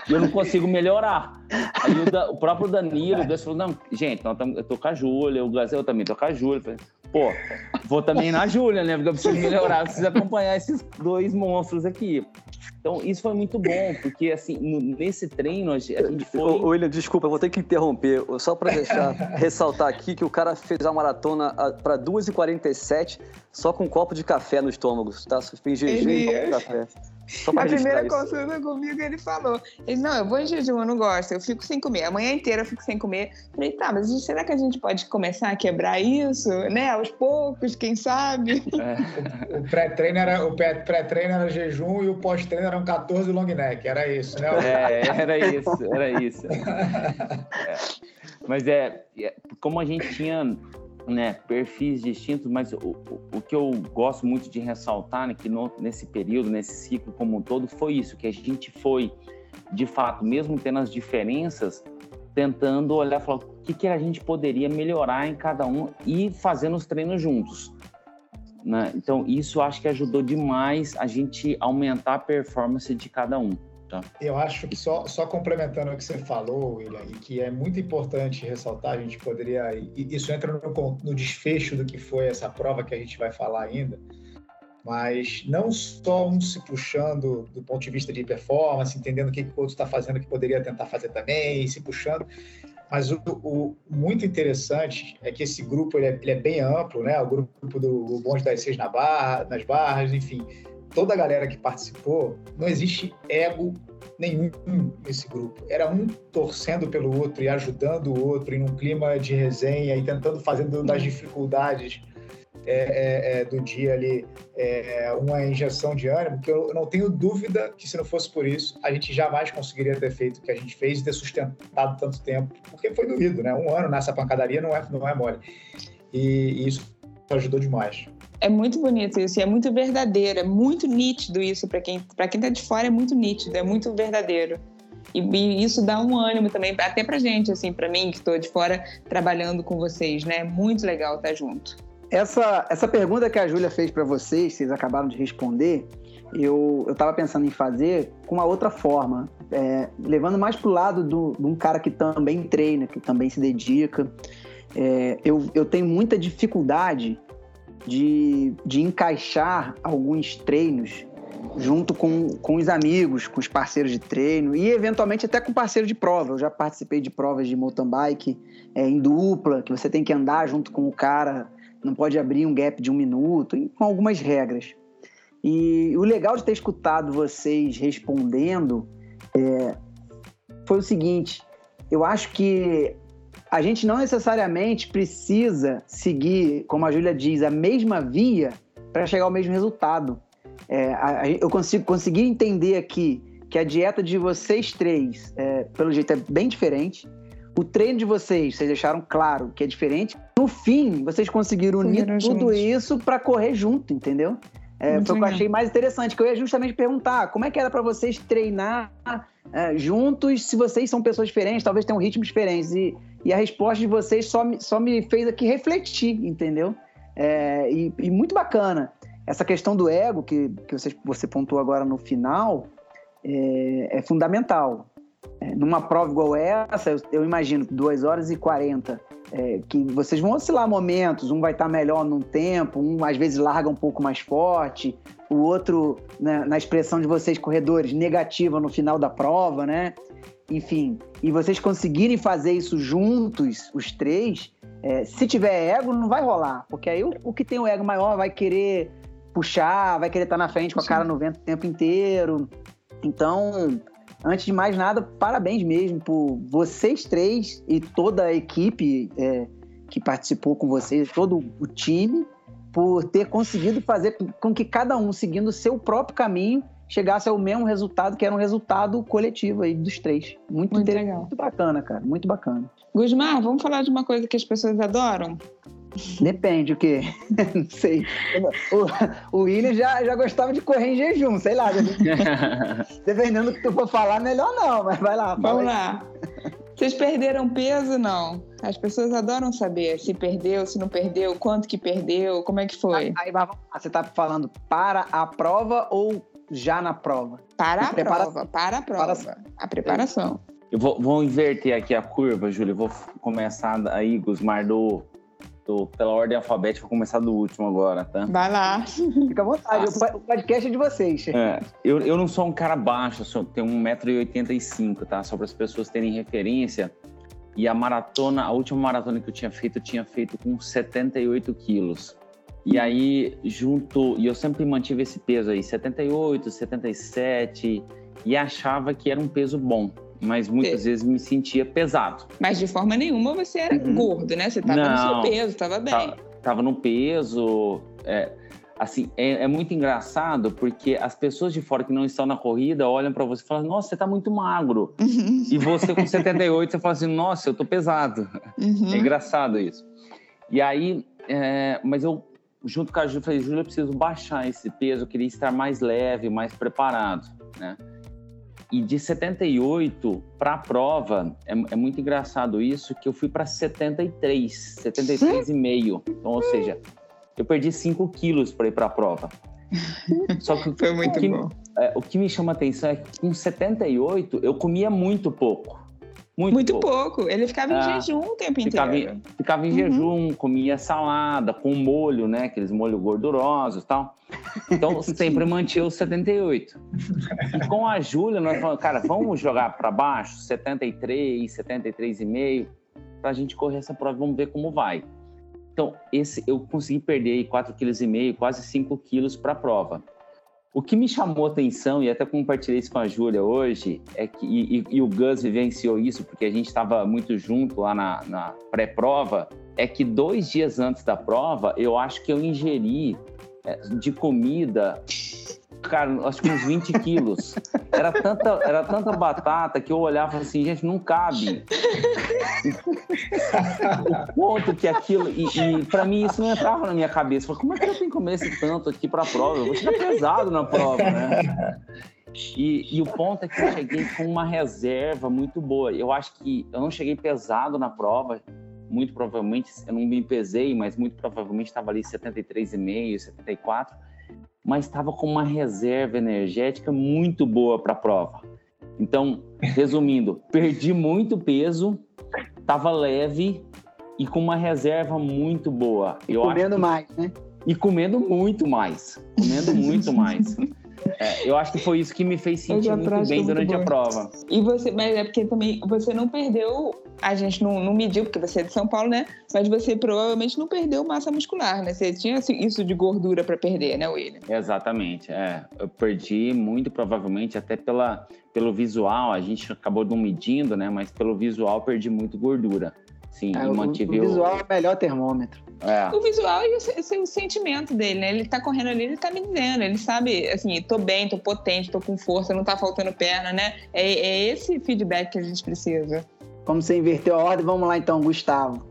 eu, não consigo melhorar. Aí o, da, o próprio Danilo, o falou: não, gente, nós eu tô com a Júlia, o Gazel também tô com a Júlia. pô, vou também na Júlia, né? Porque eu preciso melhorar, eu preciso acompanhar esses dois monstros aqui. Então, isso foi muito bom, porque, assim, nesse treino, a gente foi... Ô, William, desculpa, eu vou ter que interromper, só para deixar, (laughs) ressaltar aqui que o cara fez a maratona para 2h47 só com um copo de café no estômago, tá? Fez jejum e copo de café. A primeira consulta comigo, ele falou: ele, Não, eu vou em jejum, eu não gosto, eu fico sem comer. A manhã inteira eu fico sem comer. Falei: Tá, mas será que a gente pode começar a quebrar isso, né? Aos poucos, quem sabe? É. (laughs) O pré-treino era, o pré-treino era jejum e o pós-treino eram 14 long neck, era isso, né? É, era isso, era isso. (laughs) É. Mas é, é, como a gente tinha né, perfis distintos, mas o, o, que eu gosto muito de ressaltar, né, que no, nesse período, nesse ciclo como um todo, foi isso, que a gente foi, de fato, mesmo tendo as diferenças, tentando olhar e falar o que, que a gente poderia melhorar em cada um e fazendo os treinos juntos. Né? Então, isso acho que ajudou demais a gente aumentar a performance de cada um. Tá. Eu acho que só, só complementando o que você falou, William, e que é muito importante ressaltar, a gente poderia. Isso entra no, no desfecho do que foi essa prova que a gente vai falar ainda, mas não só um se puxando do ponto de vista de performance, entendendo o que, o outro está fazendo que poderia tentar fazer também, se puxando, mas o, o, muito interessante é que esse grupo ele é, ele é, bem amplo, né? O grupo do Bonde das Seis na barra, nas barras, enfim, toda a galera que participou, não existe ego nenhum nesse grupo. Era um torcendo pelo outro e ajudando o outro em um clima de resenha e tentando fazer das dificuldades é, é, é, do dia ali é, uma injeção de ânimo, que eu não tenho dúvida que se não fosse por isso, a gente jamais conseguiria ter feito o que a gente fez e ter sustentado tanto tempo, porque foi doído, né? Um ano nessa pancadaria não é, não é mole. E, e isso ajudou demais. É muito bonito isso, e é muito verdadeiro, é muito nítido isso para quem para quem tá de fora é muito nítido, é muito verdadeiro. E, e isso dá um ânimo também, até pra gente, assim, para mim que estou de fora trabalhando com vocês, né? É muito legal estar junto. Essa, essa pergunta que a Júlia fez para vocês, vocês acabaram de responder, eu estava pensando em fazer com uma outra forma, é, levando mais para o lado do, de um cara que também treina, que também se dedica. É, eu, eu tenho muita dificuldade de, de encaixar alguns treinos junto com, com os amigos, com os parceiros de treino e eventualmente até com parceiro de prova. Eu já participei de provas de mountain bike é, em dupla, que você tem que andar junto com o cara, não pode abrir um gap de um minuto, com algumas regras. E o legal de ter escutado vocês respondendo é, foi o seguinte: eu acho que a gente não necessariamente precisa seguir, como a Júlia diz, a mesma via para chegar ao mesmo resultado. É, a, a, eu consigo conseguir entender aqui que a dieta de vocês três, é, pelo jeito, é bem diferente. O treino de vocês, vocês deixaram claro que é diferente. No fim, vocês conseguiram unir tudo juntos. isso para correr junto, entendeu? É, foi o que eu achei mais interessante, que eu ia justamente perguntar como é que era para vocês treinar é, juntos se vocês são pessoas diferentes, talvez tenham ritmos diferentes. E, e a resposta de vocês só me, só me fez aqui refletir, entendeu? É, e, e, muito bacana. Essa questão do ego que, que você, você pontuou agora no final é, é fundamental. É, numa prova igual essa, eu, eu imagino 2 horas e 40 é, que vocês vão oscilar momentos, um vai estar melhor num tempo, um às vezes larga um pouco mais forte, o outro, né, na expressão de vocês, corredores, negativa no final da prova, né? Enfim, e vocês conseguirem fazer isso juntos, os três, é, se tiver ego, não vai rolar, porque aí o, o, que tem o ego maior vai querer puxar, vai querer estar na frente com a cara no vento o tempo inteiro. Então, antes de mais nada, parabéns mesmo por vocês três e toda a equipe é, que participou com vocês, todo o time, por ter conseguido fazer com que cada um, seguindo o seu próprio caminho, chegasse ao mesmo resultado, que era um resultado coletivo aí dos três. Muito, muito legal. Muito bacana, cara. Muito bacana. Gusmar, vamos falar de uma coisa que as pessoas adoram? Depende o quê? (laughs) Não sei. O, o William já, já gostava de correr em jejum, sei lá. (laughs) Dependendo do que tu for falar, melhor não, mas vai lá. Vamos lá. Vocês perderam peso, não? As pessoas adoram saber se perdeu, se não perdeu, quanto que perdeu, como é que foi? Aí, aí você tá falando para a prova ou já na prova? Para a prova, para a prova. A preparação. Eu vou, vou inverter aqui a curva, Júlia. Vou começar aí, Gusmar, do Tô pela ordem alfabética, vou começar do último agora, tá? Vai lá. Fica à vontade, o podcast é de vocês. É, eu, eu não sou um cara baixo, eu sou, tenho 1,85m, tá? Só para as pessoas terem referência. E a maratona, a última maratona que eu tinha feito, eu tinha feito com 78 quilos. E aí, junto, e eu sempre mantive esse peso aí, 78, 77, e achava que era um peso bom mas muitas vezes me sentia pesado. Mas de forma nenhuma você era uhum. gordo, né? Você estava no seu peso, estava bem. Tava, tava no peso. É, assim, é, é, muito engraçado porque as pessoas de fora que não estão na corrida olham para você e falam: Nossa, você está muito magro. Uhum. E você com 78, você fala assim: Nossa, eu tô pesado. Uhum. É engraçado isso. E aí, é, mas eu, junto com a Júlia, falei: Júlia, eu preciso baixar esse peso, eu queria estar mais leve, mais preparado, né? E de 78 para a prova, é, é, muito engraçado isso, que eu fui para 73, 73,5. Então, ou seja, eu perdi 5 quilos para ir para a prova. Só que (laughs) foi muito o que, bom. É, o que me chama atenção é que com 78 eu comia muito pouco. Muito, muito pouco. pouco. Ele ficava em ah, jejum o tempo ficava inteiro. Em, ficava em uhum. jejum, comia salada com molho, né? Aqueles molhos gordurosos e tal. Então (laughs) sempre mantinha os 78. E com a Júlia, nós falamos, cara, vamos jogar para baixo, 73, 73,5, para a gente correr essa prova, vamos ver como vai. Então, esse eu consegui perder 4,5 kg, quase 5 quilos para a prova. O que me chamou atenção, e até compartilhei isso com a Júlia hoje, é que, e, e, o Gus vivenciou isso, porque a gente estava muito junto lá na, na pré-prova, é que dois dias antes da prova, eu acho que eu ingeri é, de comida cara, acho que uns 20 quilos. Era tanta, era tanta batata que eu olhava assim, gente, não cabe. o ponto que aquilo. E, e para mim isso não entrava na minha cabeça. Falei, como é que eu tenho que comer esse tanto aqui pra prova? Eu vou chegar pesado na prova, né? E, e, o ponto é que eu cheguei com uma reserva muito boa. Eu acho que eu não cheguei pesado na prova, muito provavelmente, eu não me pesei, mas muito provavelmente estava ali 73,5, 74 mas estava com uma reserva energética muito boa para a prova. Então, resumindo, (laughs) perdi muito peso, estava leve e com uma reserva muito boa. E Eu comendo que... mais, né? E comendo muito mais. Comendo (laughs) muito mais. É, eu acho que foi isso que me fez sentir muito bem muito durante a prova. E você, mas é porque também você não perdeu, a gente não, não mediu, porque você é de São Paulo, né? Mas você provavelmente não perdeu massa muscular, né? Você tinha isso de gordura para perder, né, William? Exatamente, é. Eu perdi muito provavelmente até pela, pelo visual, a gente acabou não medindo, né? Mas pelo visual perdi muito gordura. Sim, é, o, o visual é o melhor termômetro. É. O visual e o, o, sentimento dele, né? Ele tá correndo ali, ele tá me dizendo, ele sabe, assim, tô bem, tô potente, tô com força, não tá faltando perna, né? É, é esse feedback que a gente precisa. Como você inverteu a ordem, vamos lá então, Gustavo.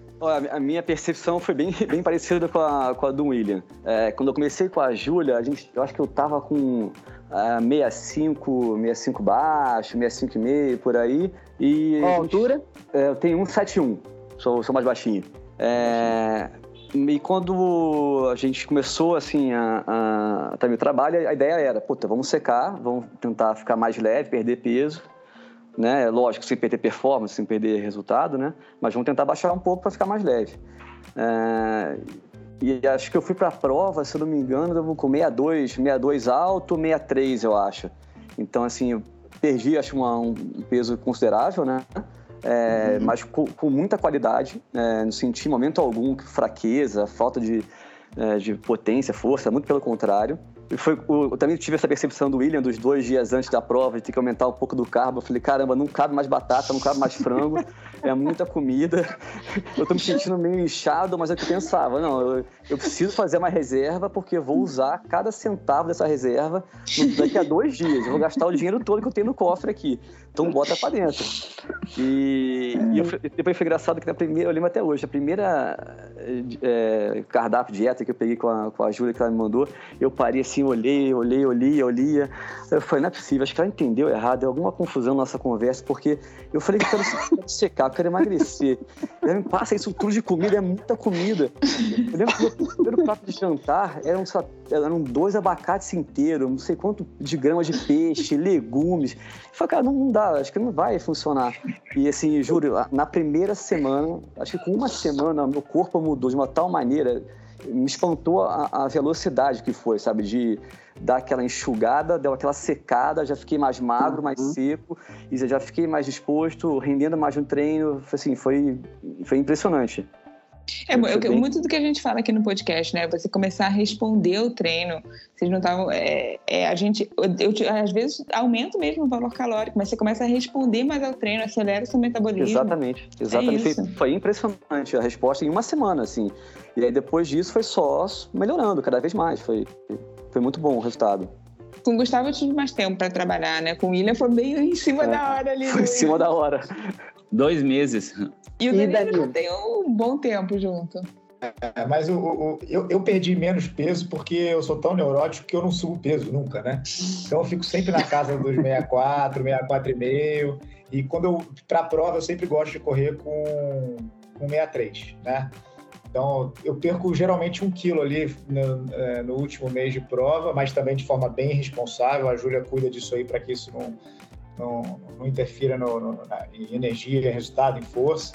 A minha percepção foi bem, (laughs) bem parecida com a, com a do William. É, quando eu comecei com a Júlia, a gente, eu acho que eu tava com uh, 65, 65 baixo, 65 e meio, por aí. E Qual a altura? É, eu tenho 171, sou, sou mais baixinho. É, e quando a gente começou assim a, a ter o trabalho, a ideia era, puta, vamos secar, vamos tentar ficar mais leve, perder peso, né? Lógico, sem perder performance, sem perder resultado, né? Mas vamos tentar baixar um pouco para ficar mais leve. É... E acho que eu fui para a prova, se eu não me engano, eu vou com 62, 62 alto, 63 eu acho. Então assim, eu perdi acho um peso considerável, né? é, uhum. mas com, com, muita qualidade. É, não senti momento algum fraqueza, falta de, é, de potência, força, muito pelo contrário. Foi, eu também tive essa percepção do William dos dois dias antes da prova, de ter que aumentar um pouco do carbo. Eu falei, caramba, não cabe mais batata, não cabe mais frango, é muita comida. (laughs) Eu tô me sentindo meio inchado, mas é que eu pensava, não, eu, eu preciso fazer uma reserva porque eu vou usar cada centavo dessa reserva daqui a dois dias. Eu vou gastar o dinheiro todo que eu tenho no cofre aqui. Então bota para dentro. E, e eu, depois foi engraçado que na primeira, eu lembro até hoje, a primeira é, cardápio dieta que eu peguei com a, com a Júlia que ela me mandou, eu parei assim olhei, olhei, olhei, olhei. Eu falei, não é possível, acho que ela entendeu errado, deu alguma confusão na nossa conversa, porque eu falei que eu quero secar, eu quero emagrecer. Ela me passa isso tudo de comida, é muita comida. Eu lembro que o primeiro prato de jantar eram, eram dois abacates inteiros, não sei quanto de gramas de peixe, legumes. Eu falei, cara, não, não dá, acho que não vai funcionar. E assim, juro, na primeira semana, acho que com uma semana, meu corpo mudou de uma tal maneira me espantou a, a, velocidade que foi, sabe? De dar aquela enxugada, deu aquela secada, já fiquei mais magro, mais uhum. seco, e já fiquei mais disposto, rendendo mais no treino. Assim, foi, foi impressionante. É, bem... muito do que a gente fala aqui no podcast, né? Você começar a responder o treino. Vocês não estavam. É, é, a gente, eu, eu, às vezes, aumento mesmo o valor calórico, mas você começa a responder mais ao treino, acelera o seu metabolismo. Exatamente. Exatamente. É foi, foi, impressionante a resposta em uma semana, assim. E aí depois disso foi só melhorando cada vez mais. Foi, foi muito bom o resultado. Com o Gustavo eu tive mais tempo para trabalhar, né? Com o William foi meio em cima é, da hora ali. Foi em cima da hora. Dois meses. E o Danilo, Danilo? tem um bom tempo junto. É, mas o, o, eu, eu, perdi menos peso porque eu sou tão neurótico que eu não subo peso nunca, né? Então eu fico sempre na casa dos (laughs) 64, 64,5. E quando eu, para a prova, eu sempre gosto de correr com, com 63, né? Então, eu perco geralmente um quilo ali no, é, no, último mês de prova, mas também de forma bem responsável. A Júlia cuida disso aí para que isso não, não, não interfira no, no, na, em energia, em resultado, em força.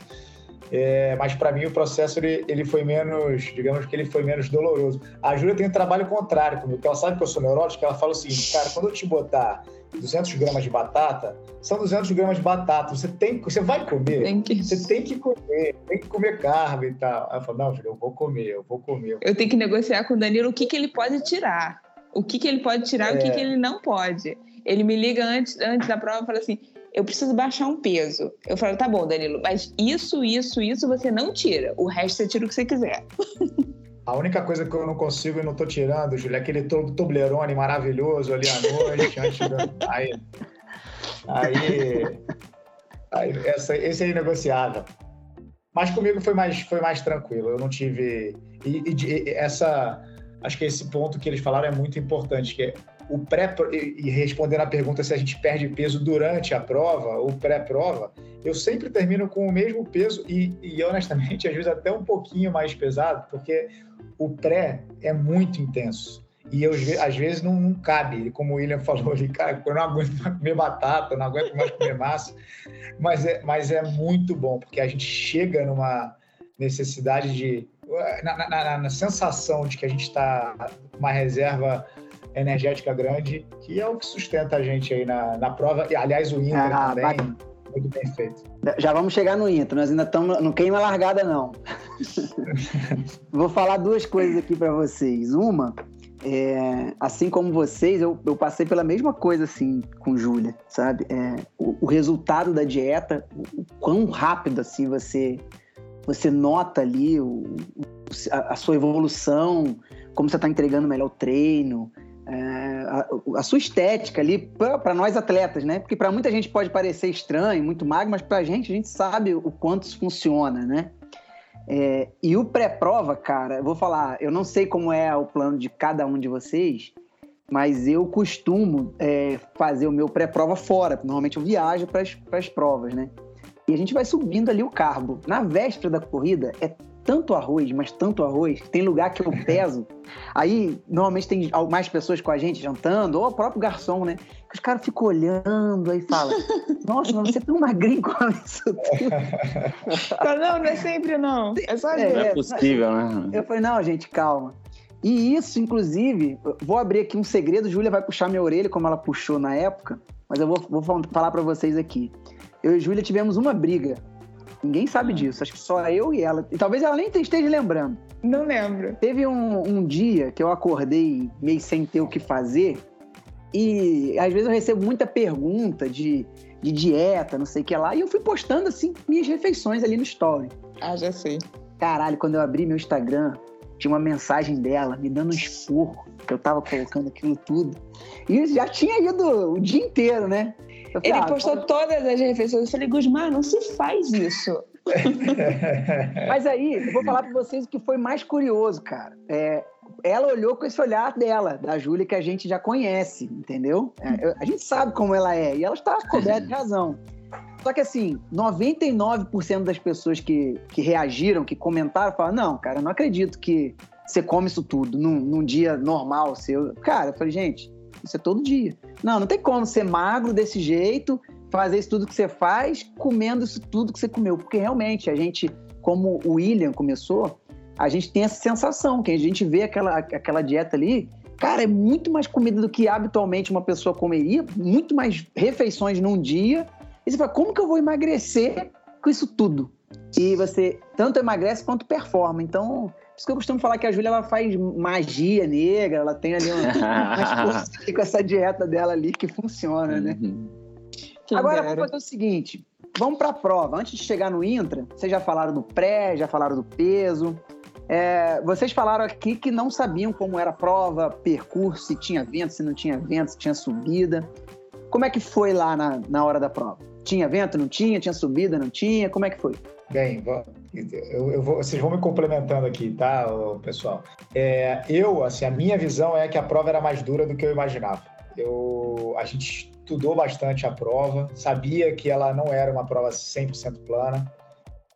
É, mas para mim o processo ele, ele foi menos, digamos que ele foi menos doloroso. A Júlia tem um trabalho contrário comigo, ela sabe que eu sou neurótico, ela fala o seguinte, cara, quando eu te botar 200 gramas de batata, são 200 gramas de batata, você tem, você vai comer, tem que... você tem que comer, tem que comer carne e tal. Ela fala, não, Júlia, eu vou comer, eu vou comer. Eu tenho que negociar com o Danilo o que, que ele pode tirar, o que, que ele pode tirar, é... o que, que ele não pode. Ele me liga antes, antes da prova e fala assim, eu preciso baixar um peso. Eu falo, tá bom, Danilo, mas isso, isso, isso você não tira. O resto você tira o que você quiser. A única coisa que eu não consigo e não tô tirando, Júlia, é aquele Toblerone maravilhoso ali à noite, antes. Aí, aí, aí essa, esse é inegociável. Mas comigo foi mais, foi mais tranquilo. Eu não tive... E, e, essa... Acho que esse ponto que eles falaram é muito importante, que é o pré e respondendo a pergunta se a gente perde peso durante a prova ou pré-prova, eu sempre termino com o mesmo peso e, e honestamente (laughs) às vezes até um pouquinho mais pesado, porque o pré é muito intenso. E eu, às vezes não, não cabe, como o William (laughs) falou ali, cara, eu não aguento mais comer batata, não aguento mais comer massa, mas é, mas é muito bom, porque a gente chega numa necessidade de. na, na, na sensação de que a gente está uma reserva energética grande, que é o que sustenta a gente aí na, na prova. E, aliás, o Inter ah, também, muito bem feito. Já vamos chegar no Inter, nós ainda estamos. Não queima largada, não. (laughs) Vou falar duas coisas aqui para vocês. Uma, é, assim como vocês, eu, eu, passei pela mesma coisa assim com Júlia, sabe? É, o, o, resultado da dieta, o, o, quão rápido assim você você nota ali o, a, a, sua evolução, como você está entregando melhor o treino, a, a, sua estética ali para nós atletas, né? Porque para muita gente pode parecer estranho, muito magro, mas para a gente, a gente sabe o quanto isso funciona, né? É, e o pré-prova, cara, eu vou falar, eu não sei como é o plano de cada um de vocês, mas eu costumo é, fazer o meu pré-prova fora. Normalmente eu viajo para as provas, né? E a gente vai subindo ali o carbo. Na véspera da corrida, é tanto arroz, mas tanto arroz, tem lugar que eu (laughs) peso. Aí, normalmente tem mais pessoas com a gente jantando, ou o próprio garçom, né? Que os caras ficam olhando aí e falam: (laughs) Nossa, mas você é tão magrinho com isso tudo. (laughs) não, não é sempre não. É só é, Não é possível, né? Eu falei: Não, gente, calma. E isso, inclusive, vou abrir aqui um segredo. Júlia vai puxar minha orelha, como ela puxou na época, mas eu vou, vou falar para vocês aqui. Eu e Júlia tivemos uma briga Ninguém sabe disso, acho que só eu e ela. E talvez ela nem esteja lembrando. Não lembro. Teve um, um dia que eu acordei meio sem ter o que fazer, e às vezes eu recebo muita pergunta de, de dieta, não sei o que lá, e eu fui postando assim minhas refeições ali no story. Ah, já sei. Caralho, quando eu abri meu Instagram, tinha uma mensagem dela me dando um esporro, que eu tava colocando aquilo tudo. E já tinha ido o dia inteiro, né? Falei, Ele ah, postou todas as refeições. Eu falei, Gusmar, não se faz isso. (laughs) Mas aí, eu vou falar para vocês o que foi mais curioso, cara. É, ela olhou com esse olhar dela, da Júlia, que a gente já conhece, entendeu? É, a gente sabe como ela é, e ela está coberta de razão. Só que assim, 99% das pessoas que, que reagiram, que comentaram, falaram: não, cara, eu não acredito que você come isso tudo num, num dia normal seu. Cara, eu falei, gente, isso é todo dia. Não, não tem como ser magro desse jeito, fazer isso tudo que você faz, comendo isso tudo que você comeu. Porque realmente, a gente, como o William começou, a gente tem essa sensação, que a gente vê aquela, aquela dieta ali, cara, é muito mais comida do que habitualmente uma pessoa comeria, muito mais refeições num dia. E você fala, como que eu vou emagrecer com isso tudo? E você tanto emagrece quanto performa. Então, isso que eu costumo falar que a Júlia ela faz magia negra, ela tem ali uma, (laughs) com essa dieta dela ali que funciona, né? Uhum. Agora, vamos fazer o seguinte: vamos para a prova. Antes de chegar no intra, vocês já falaram do pré, já falaram do peso. É, vocês falaram aqui que não sabiam como era a prova, percurso, se tinha vento, se não tinha vento, se tinha subida. Como é que foi lá na, na hora da prova? Tinha vento, não tinha? Tinha subida, não tinha? Como é que foi? Bem, eu, eu vou, vocês vão me complementando aqui, tá, pessoal? É, eu, assim, a minha visão é que a prova era mais dura do que eu imaginava. Eu, a gente estudou bastante a prova, sabia que ela não era uma prova 100% plana.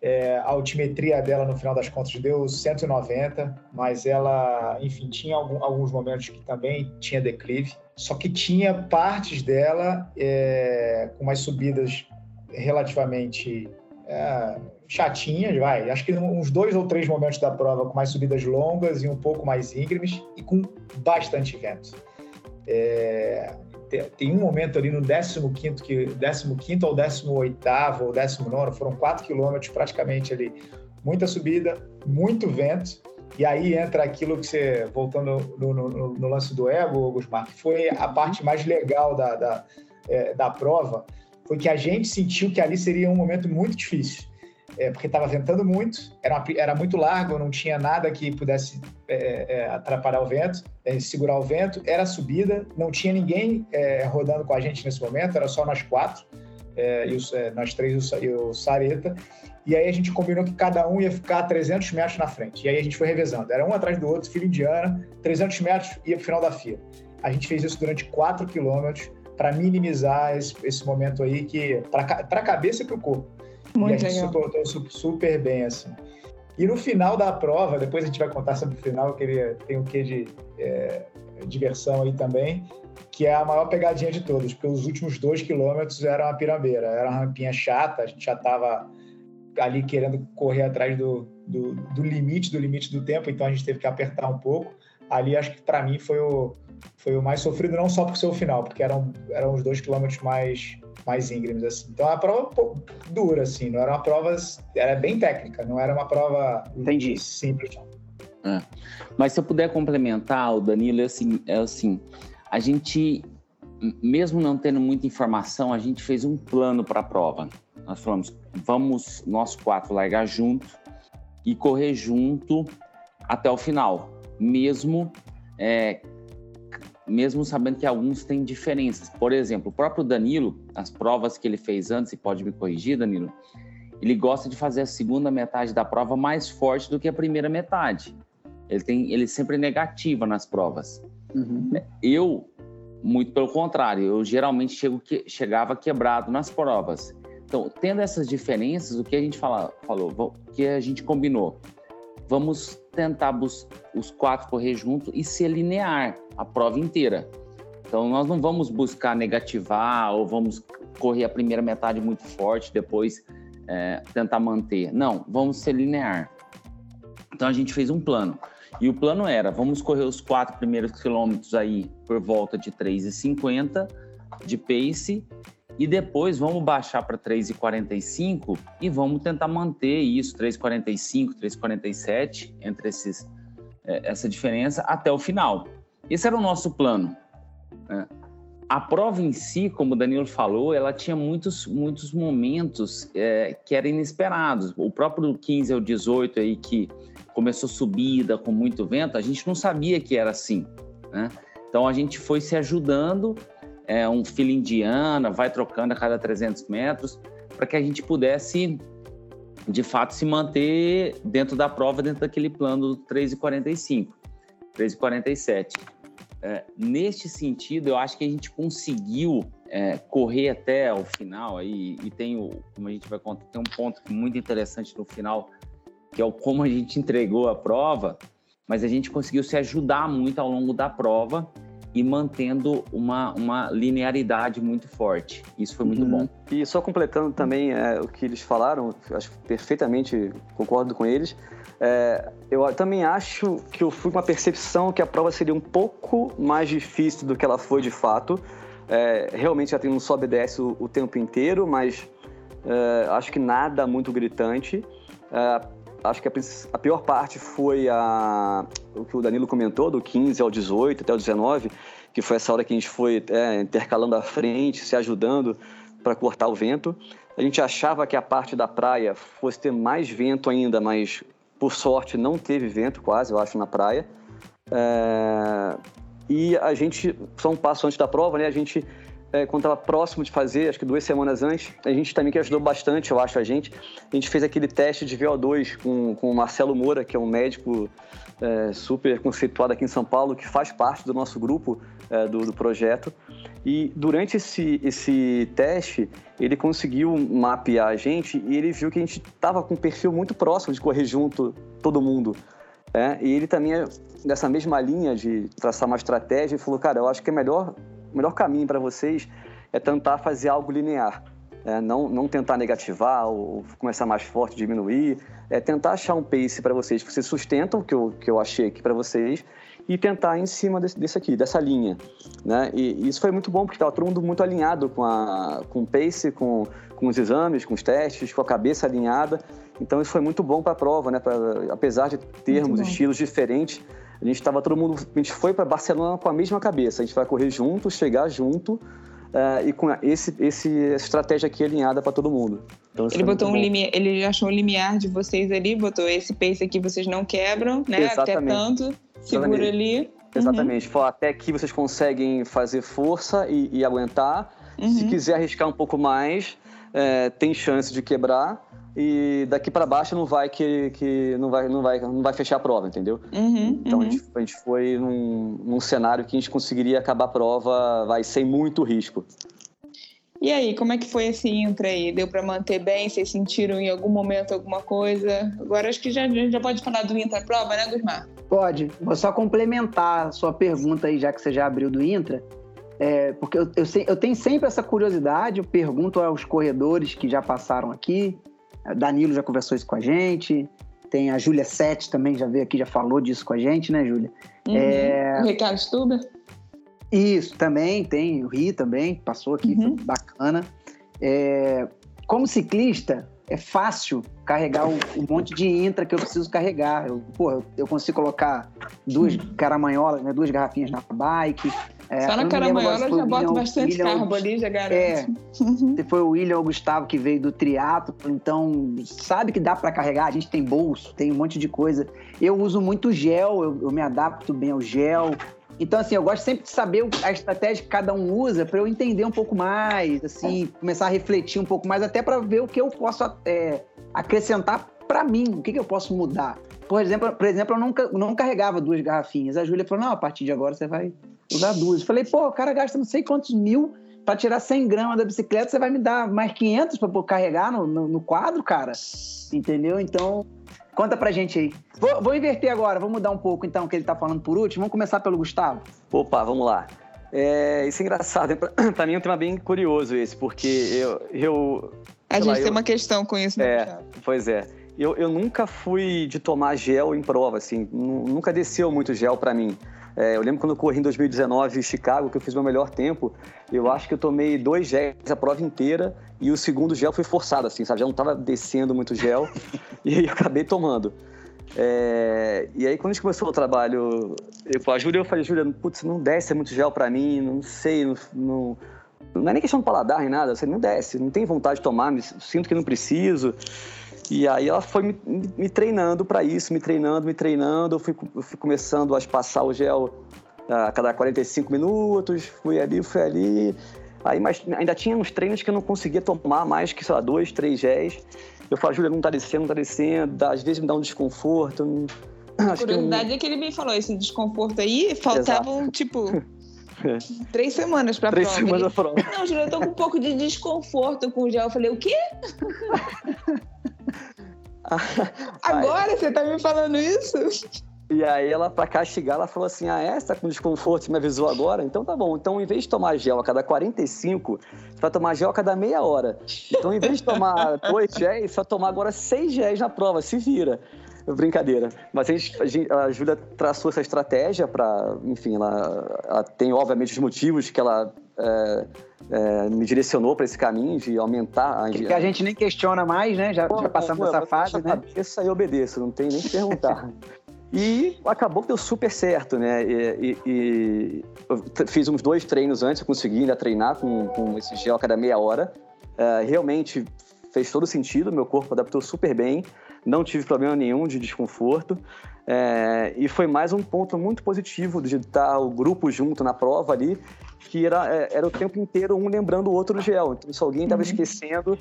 É, a altimetria dela, no final das contas, deu 190, mas ela, enfim, tinha algum, alguns momentos que também tinha declive. Só que tinha partes dela é, com umas subidas relativamente é, chatinhas, vai. Acho que uns dois ou três momentos da prova com mais subidas longas e um pouco mais íngremes e com bastante vento. É, tem um momento ali no 15 que 15 ou 18 ou 19 foram 4 quilômetros praticamente ali, muita subida, muito vento, e aí entra aquilo que você, voltando no, no, no lance do ego, Gusmar, que foi a parte mais legal da, da, é, da prova, foi que a gente sentiu que ali seria um momento muito difícil. É, porque estava ventando muito, era, uma, era muito largo, não tinha nada que pudesse é, é, atrapalhar o vento, é, segurar o vento, era subida, não tinha ninguém é, rodando com a gente nesse momento, era só nós quatro, é, e os, nós três e o Sareta, e aí a gente combinou que cada um ia ficar a 300 metros na frente, e aí a gente foi revezando, era um atrás do outro, fila indiana, 300 metros ia para o final da fila. A gente fez isso durante 4 quilômetros para minimizar esse, esse, momento aí que para a cabeça e para o corpo. Muito e a gente legal. suportou super bem, assim. E no final da prova, depois a gente vai contar sobre o final, eu queria, tem um quê de é, diversão aí também, que é a maior pegadinha de todos, porque os últimos dois quilômetros eram uma pirambeira, era uma rampinha chata, a gente já estava ali querendo correr atrás do, do, do, limite, do limite do tempo, então a gente teve que apertar um pouco. Ali acho que para mim foi o, foi o mais sofrido, não só por ser o final, porque eram, eram os dois quilômetros mais, mais íngremes, assim. Então, é uma prova pouco dura, assim, não era uma prova, era bem técnica, não era uma prova Entendi. simples. É. Mas se eu puder complementar, o Danilo, é assim, é assim, a gente, mesmo não tendo muita informação, a gente fez um plano para a prova. Nós falamos, vamos nós quatro largar junto e correr junto até o final, mesmo é, mesmo sabendo que alguns têm diferenças. Por exemplo, o próprio Danilo, as provas que ele fez antes, e pode me corrigir, Danilo, ele gosta de fazer a segunda metade da prova mais forte do que a primeira metade. Ele tem, ele sempre negativa nas provas. Uhum. Eu, muito pelo contrário, eu geralmente chego, que, chegava quebrado nas provas. Então, tendo essas diferenças, o que a gente fala, falou, o que a gente combinou? Vamos tentar os quatro correr junto e se linear a prova inteira. Então, nós não vamos buscar negativar ou vamos correr a primeira metade muito forte, depois é, tentar manter. Não, vamos ser linear. Então, a gente fez um plano. E o plano era, vamos correr os quatro primeiros quilômetros aí por volta de 3,50 de pace e depois vamos baixar para 3,45 e vamos tentar manter isso, 3,45, 3,47, entre esses, é, essa diferença até o final. Esse era o nosso plano. Né? A prova em si, como o Danilo falou, ela tinha muitos, muitos momentos é, que eram inesperados. O próprio 15 ao 18 aí, que começou subida com muito vento, a gente não sabia que era assim. Né? Então a gente foi se ajudando, é, um fila indiana, vai trocando a cada 300 metros, para que a gente pudesse, de fato, se manter dentro da prova, dentro daquele plano do 3,45. 3h47. É, neste sentido, eu acho que a gente conseguiu é, correr até o final aí, e tem o, como a gente vai contar, tem um ponto muito interessante no final, que é o como a gente entregou a prova, mas a gente conseguiu se ajudar muito ao longo da prova e mantendo uma, uma linearidade muito forte. Isso foi muito uhum. bom. E só completando também é, o que eles falaram, acho perfeitamente concordo com eles. É, eu também acho que eu fui com a percepção que a prova seria um pouco mais difícil do que ela foi de fato. É, realmente já tem um sobe e desce o, o tempo inteiro, mas é, acho que nada muito gritante. É, acho que a, a, pior parte foi a, o que o Danilo comentou, do 15 ao 18 até o 19, que foi essa hora que a gente foi é, intercalando a frente, se ajudando para cortar o vento. A gente achava que a parte da praia fosse ter mais vento ainda, mas por sorte não teve vento quase, eu acho, na praia. É, e a gente, só um passo antes da prova, né? A gente é, quando estava próximo de fazer, acho que duas semanas antes, a gente também que ajudou bastante, eu acho, a gente. A gente fez aquele teste de VO2 com, com o Marcelo Moura, que é um médico é, super conceituado aqui em São Paulo, que faz parte do nosso grupo é, do, do, projeto. E durante esse, esse teste, ele conseguiu mapear a gente e ele viu que a gente estava com um perfil muito próximo de correr junto todo mundo. É, e ele também é dessa mesma linha de traçar uma estratégia e falou, cara, eu acho que é melhor o melhor caminho para vocês é tentar fazer algo linear. É, não, não tentar negativar ou começar mais forte, diminuir. É tentar achar um pace para vocês que vocês sustentam, que eu, que eu achei aqui para vocês, e tentar em cima desse, desse aqui, dessa linha. Né? E, e isso foi muito bom, porque estava todo mundo muito alinhado com, a, com o pace, com, com os exames, com os testes, com a cabeça alinhada. Então isso foi muito bom para a prova, né? Pra, apesar de termos estilos diferentes, a gente estava todo mundo, a gente foi para Barcelona com a mesma cabeça. A gente vai correr junto, chegar junto uh, e com esse, esse essa estratégia aqui alinhada para todo mundo. Então, ele botou um limiar, ele achou um limiar de vocês ali, botou esse pace aqui vocês não quebram, né? Exatamente. Até tanto, segura Exatamente. ali. Exatamente. Uhum. Até aqui vocês conseguem fazer força e, e aguentar. Uhum. Se quiser arriscar um pouco mais, é, tem chance de quebrar e daqui para baixo não vai que, que não vai não vai não vai fechar a prova, entendeu? Uhum, então uhum. A, gente, a, gente, foi num, num, cenário que a gente conseguiria acabar a prova vai sem muito risco. E aí, como é que foi esse intra aí? Deu para manter bem? Vocês sentiram em algum momento alguma coisa? Agora acho que já, já pode falar do intra prova, né, Gusmar? Pode. Vou só complementar a sua pergunta aí, já que você já abriu do intra. É, porque eu, eu, eu tenho sempre essa curiosidade, eu pergunto aos corredores que já passaram aqui, Danilo já conversou isso com a gente. Tem a Júlia Sete também, já veio aqui, já falou disso com a gente, né, Júlia? Uhum. É... O Ricardo Stuber? Isso, também, tem o Ri também, passou aqui, uhum. bacana. É... Como ciclista, é fácil carregar o, o, monte de intra que eu preciso carregar. Eu, pô, eu consigo colocar duas caramanholas, né, duas garrafinhas na bike, é, Só na caramanhola eu já boto bastante William, carbo ali, já garanto. É, uhum. foi o William ou o Gustavo que veio do triatlo, então sabe que dá para carregar, a gente tem bolso, tem um monte de coisa. Eu uso muito gel, eu, eu me adapto bem ao gel. Então, assim, eu gosto sempre de saber a estratégia que cada um usa para eu entender um pouco mais, assim, começar a refletir um pouco mais, até para ver o que eu posso é, acrescentar para mim, o que, que eu posso mudar. Por exemplo, por exemplo, eu nunca não carregava duas garrafinhas. A Júlia falou: não, a partir de agora você vai usar duas. Eu falei, pô, o cara gasta não sei quantos mil para tirar 100 gramas da bicicleta, você vai me dar mais 500 para carregar no, no, no, quadro, cara? Entendeu? Então, conta pra gente aí. Vou, vou, inverter agora, vou mudar um pouco então o que ele tá falando por último. Vamos começar pelo Gustavo. Opa, vamos lá. É, isso é engraçado. Para (clears throat) mim é um tema bem curioso esse, porque eu. eu a gente lá, tem eu, uma questão com isso, né, é, Pois é. Eu, eu nunca fui de tomar gel em prova, assim. Nunca desceu muito gel para mim. É, eu lembro quando eu corri em 2019 em Chicago, que eu fiz meu melhor tempo, eu acho que eu tomei dois géis a prova inteira e o segundo gel foi forçado, assim, sabe? Já não estava descendo muito gel (laughs) e aí acabei tomando. É, e aí quando a gente começou o trabalho, eu, a Júlia, eu falei, Júlia, putz, não desce muito gel para mim, não sei, não, não, não, é nem questão de paladar nem nada, você não desce, não tem vontade de tomar, sinto que não preciso. E aí ela foi me, me treinando para isso, me treinando, me treinando. Eu fui, eu fui começando a passar o gel a cada 45 minutos, fui ali, fui ali. Aí, mas ainda tinha uns treinos que eu não conseguia tomar mais que, sei lá, dois, três géis. Eu falo, Júlia, não tá descendo, não tá descendo. Às vezes me dá um desconforto. (clears throat) A curiosidade que... é que ele me falou, esse desconforto aí, faltavam, Exato. tipo, (laughs) Três semanas pra Três prova. Três semanas pra prova. Não, Júlia, eu tô com um pouco de desconforto com o gel. Eu falei, o quê? (laughs) (laughs) Agora você tá me falando isso? E aí ela, pra castigar, ela falou assim, ah, é? Você tá com desconforto, você me avisou agora? Então tá bom. Então, em vez de tomar gel a cada 45, você vai tomar gel a cada meia hora. Então, em vez de tomar (laughs) dois géis, você vai tomar agora seis géis na prova, se vira. Brincadeira. Mas a, gente, a, Júlia traçou essa estratégia para, enfim, ela, ela, tem obviamente os motivos que ela é, é, me direcionou para esse caminho de aumentar. A, que, que a gente nem questiona mais, né? Já, pô, já passamos pô, essa fase, né? Cabeça e obedeço, não tem nem que perguntar. (laughs) E acabou que deu super certo, né? E, e, e fiz uns dois treinos antes, eu consegui ainda treinar com, com esse gel a cada meia hora. É, realmente fez todo sentido, meu corpo adaptou super bem não tive problema nenhum de desconforto. É, e foi mais um ponto muito positivo de estar o grupo junto na prova ali, que era, é, era o tempo inteiro um lembrando o outro do gel. Então, se alguém estava uhum. esquecendo,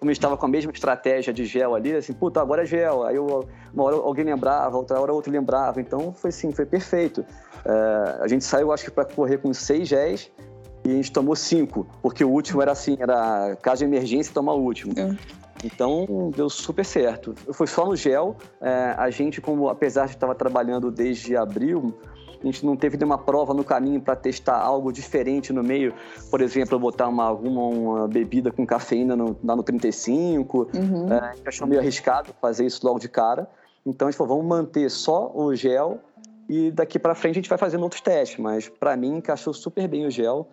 como estava com a mesma estratégia de gel ali, assim, puta, agora é gel. Aí eu, uma hora alguém lembrava, outra hora outro lembrava. Então, foi assim, foi perfeito. É, a gente saiu, acho que, para correr com seis géis e a gente tomou cinco, porque o último era assim, era caso de emergência, tomar o último. Uhum. Então, deu super certo. Foi só no gel. É, a gente, como apesar de estar trabalhando desde abril, a gente não teve nenhuma prova no caminho para testar algo diferente no meio. Por exemplo, botar uma, alguma uma bebida com cafeína no, lá no 35. Uhum. É, a gente achou meio arriscado fazer isso logo de cara. Então, a gente falou, vamos manter só o gel e daqui para frente a gente vai fazendo outros testes. Mas, para mim, encaixou super bem o gel.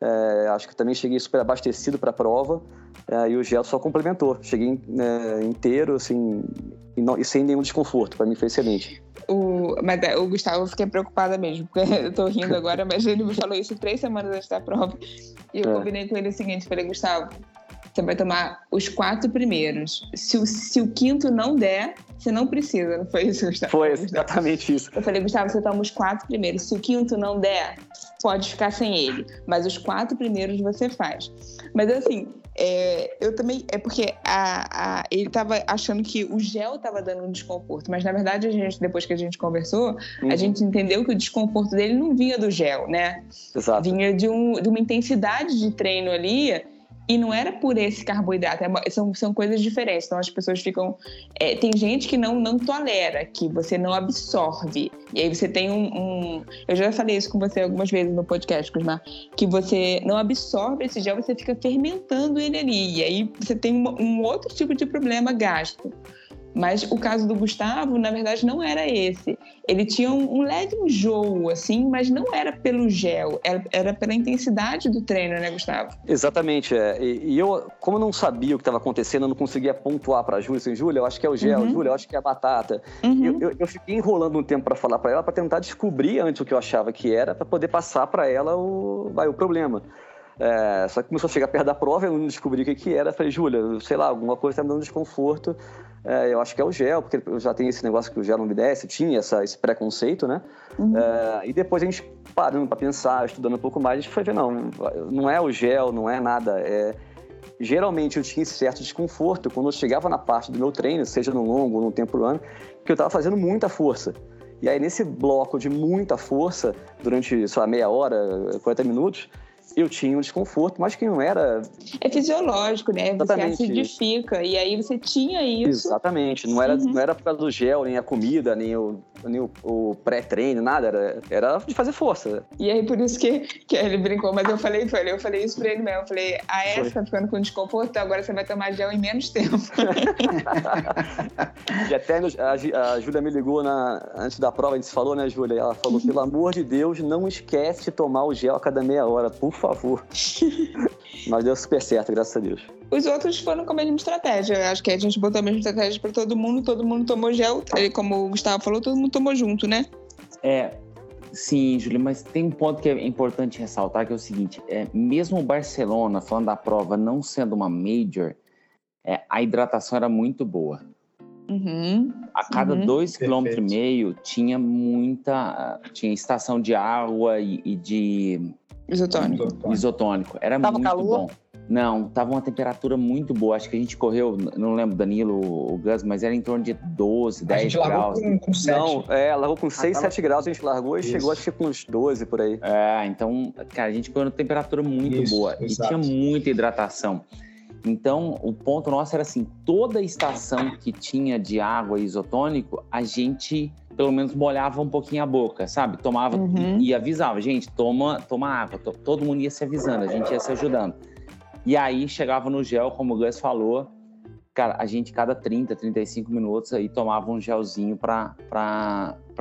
É, acho que também cheguei super abastecido para a prova é, e o gel só complementou. Cheguei é, inteiro, assim, e, não, e, sem nenhum desconforto. Para mim foi excelente. O, mas é, o Gustavo, eu fiquei preocupada mesmo, porque (laughs) eu tô rindo agora, mas ele me falou isso três semanas antes da prova. E eu é. combinei com ele o seguinte: falei, Gustavo, você vai tomar os quatro primeiros. Se o, se o quinto não der, você não precisa, não foi isso, Gustavo? Foi exatamente isso. Eu falei, Gustavo, você toma os quatro primeiros. Se o quinto não der, pode ficar sem ele. Mas os quatro primeiros você faz. Mas assim, é, eu também. É porque a, a, ele estava achando que o gel estava dando um desconforto, mas na verdade, a gente, depois que a gente conversou, uhum. a gente entendeu que o desconforto dele não vinha do gel, né? Exato. Vinha de, um, de uma intensidade de treino ali e não era por esse carboidrato, é são, são coisas diferentes. Então as pessoas ficam. É, tem gente que não, não tolera, que você não absorve. E aí você tem um, um, Eu já falei isso com você algumas vezes no podcast, Cosmar, que você não absorve esse gel, você fica fermentando ele ali. E aí você tem um, um outro tipo de problema gástrico. Mas o caso do Gustavo, na verdade, não era esse. Ele tinha um, um leve enjoo, assim, mas não era pelo gel, era, era pela intensidade do treino, né, Gustavo? Exatamente. É. E, e eu, como não sabia o que estava acontecendo, eu não conseguia pontuar para a Júlia, assim, Júlia, eu acho que é o gel, uhum. Júlia, eu acho que é a batata. Uhum. Eu, eu, eu, fiquei enrolando um tempo para falar para ela, para tentar descobrir antes o que eu achava que era, para poder passar para ela o, vai, o problema. É, só que começou a chegar perto da prova, eu não descobri o que, que era. Falei, Júlia, sei lá, alguma coisa está me dando desconforto. É, eu acho que é o gel, porque eu já tenho esse negócio que o gel não me desce, tinha essa, esse preconceito, né? Uhum. É, e depois a gente parando para pensar, estudando um pouco mais, a gente foi ver, não, não é o gel, não é nada. É, geralmente eu tinha esse certo desconforto quando eu chegava na parte do meu treino, seja no longo ou no tempo ano, que eu estava fazendo muita força. E aí, nesse bloco de muita força, durante, sei lá, meia hora, 40 minutos, eu tinha um desconforto, mas que não era. É fisiológico, né? Exatamente. Você acidifica. E aí você tinha isso. Exatamente. Não era, uhum. não era por causa do gel, nem a comida, nem o, nem o, o pré-treino, nada. Era, era de fazer força. E aí, por isso que, que ele brincou, mas eu falei, falei, eu falei isso pra ele mesmo. Eu falei, a essa tá ficando com desconforto, agora você vai tomar gel em menos tempo. (laughs) e até a, a Júlia me ligou na, antes da prova, a gente falou, né, Júlia? Ela falou, pelo amor de Deus, não esquece de tomar o gel a cada meia hora, por favor. (laughs) Mas deu super certo, graças a Deus. Os outros foram com a mesma estratégia. Eu acho que a gente botou a mesma estratégia para todo mundo, todo mundo tomou gel. E como o Gustavo falou, todo mundo tomou junto, né? É, Sim, Júlio, mas tem um ponto que é importante ressaltar, que é o seguinte, é, mesmo o Barcelona, falando da prova, não sendo uma major, é, a hidratação era muito boa. Uhum, a cada uhum. dois quilômetros e meio tinha muita, tinha estação de água e, e de Isotônico. Isotônico. Era Tava muito calor? bom. Não, tava uma temperatura muito boa. Acho que a gente correu, não lembro, Danilo, o Gus, mas era em torno de 12, 10 a gente graus. Com, com 7. Não, é, largou com 6, ah, 7 graus, a gente largou e Isso. chegou acho que com uns 12 por aí. É, então, cara, a gente correu numa temperatura muito Isso, boa exato. e tinha muita hidratação. Então, o ponto nosso era assim: toda estação que tinha de água isotônico, a gente pelo menos molhava um pouquinho a boca, sabe? Tomava uhum. e, e, avisava, gente, toma, toma água. Todo mundo ia se avisando, a gente ia se ajudando. E aí chegava no gel, como o Gus falou, cara, a gente cada 30, 35 minutos aí tomava um gelzinho para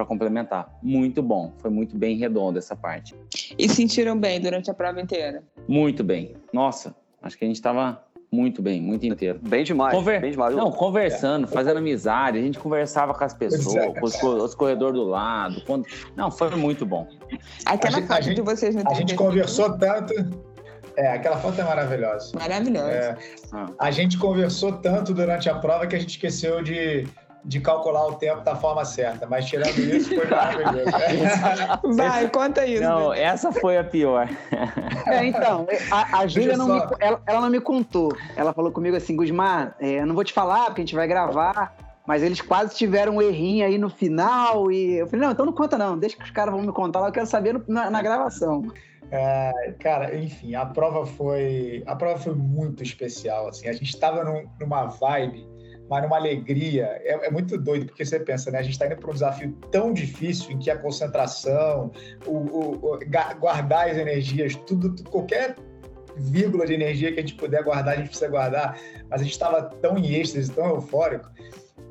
complementar. Muito bom, foi muito bem redondo essa parte. E sentiram bem durante a prova inteira? Muito bem. Nossa, acho que a gente estava muito bem, muito inteiro. Bem demais, Conver... bem demais. Não, conversando, é. fazendo amizade, a gente conversava com as pessoas, com os, os corredores do lado. Quando... Não, foi muito bom. Aquela parte de vocês no A gente conversou tanto. É, aquela foto é maravilhosa. Maravilhosa. É, ah. A gente conversou tanto durante a prova que a gente esqueceu de de calcular o tempo da forma certa, mas tirando isso, foi maravilhoso. (laughs) Vai, conta isso. Não, né? essa foi a pior. É, então, a, a Júlia não, me, ela, ela, não me contou. Ela falou comigo assim, Gusmar, é, eu não vou te falar porque a gente vai gravar, mas eles quase tiveram um errinho aí no final e eu falei, não, então não conta não, deixa que os caras vão me contar lá, eu quero saber no, na, na, gravação. É, cara, enfim, a prova foi a prova foi muito especial, assim, a gente estava num, numa vibe mas numa alegria. É, é, muito doido, porque você pensa, né? A gente está indo para um desafio tão difícil em que a concentração, o, o, o guardar as energias, tudo, qualquer vírgula de energia que a gente puder guardar, a gente precisa guardar. Mas a gente estava tão em êxtase, tão eufórico,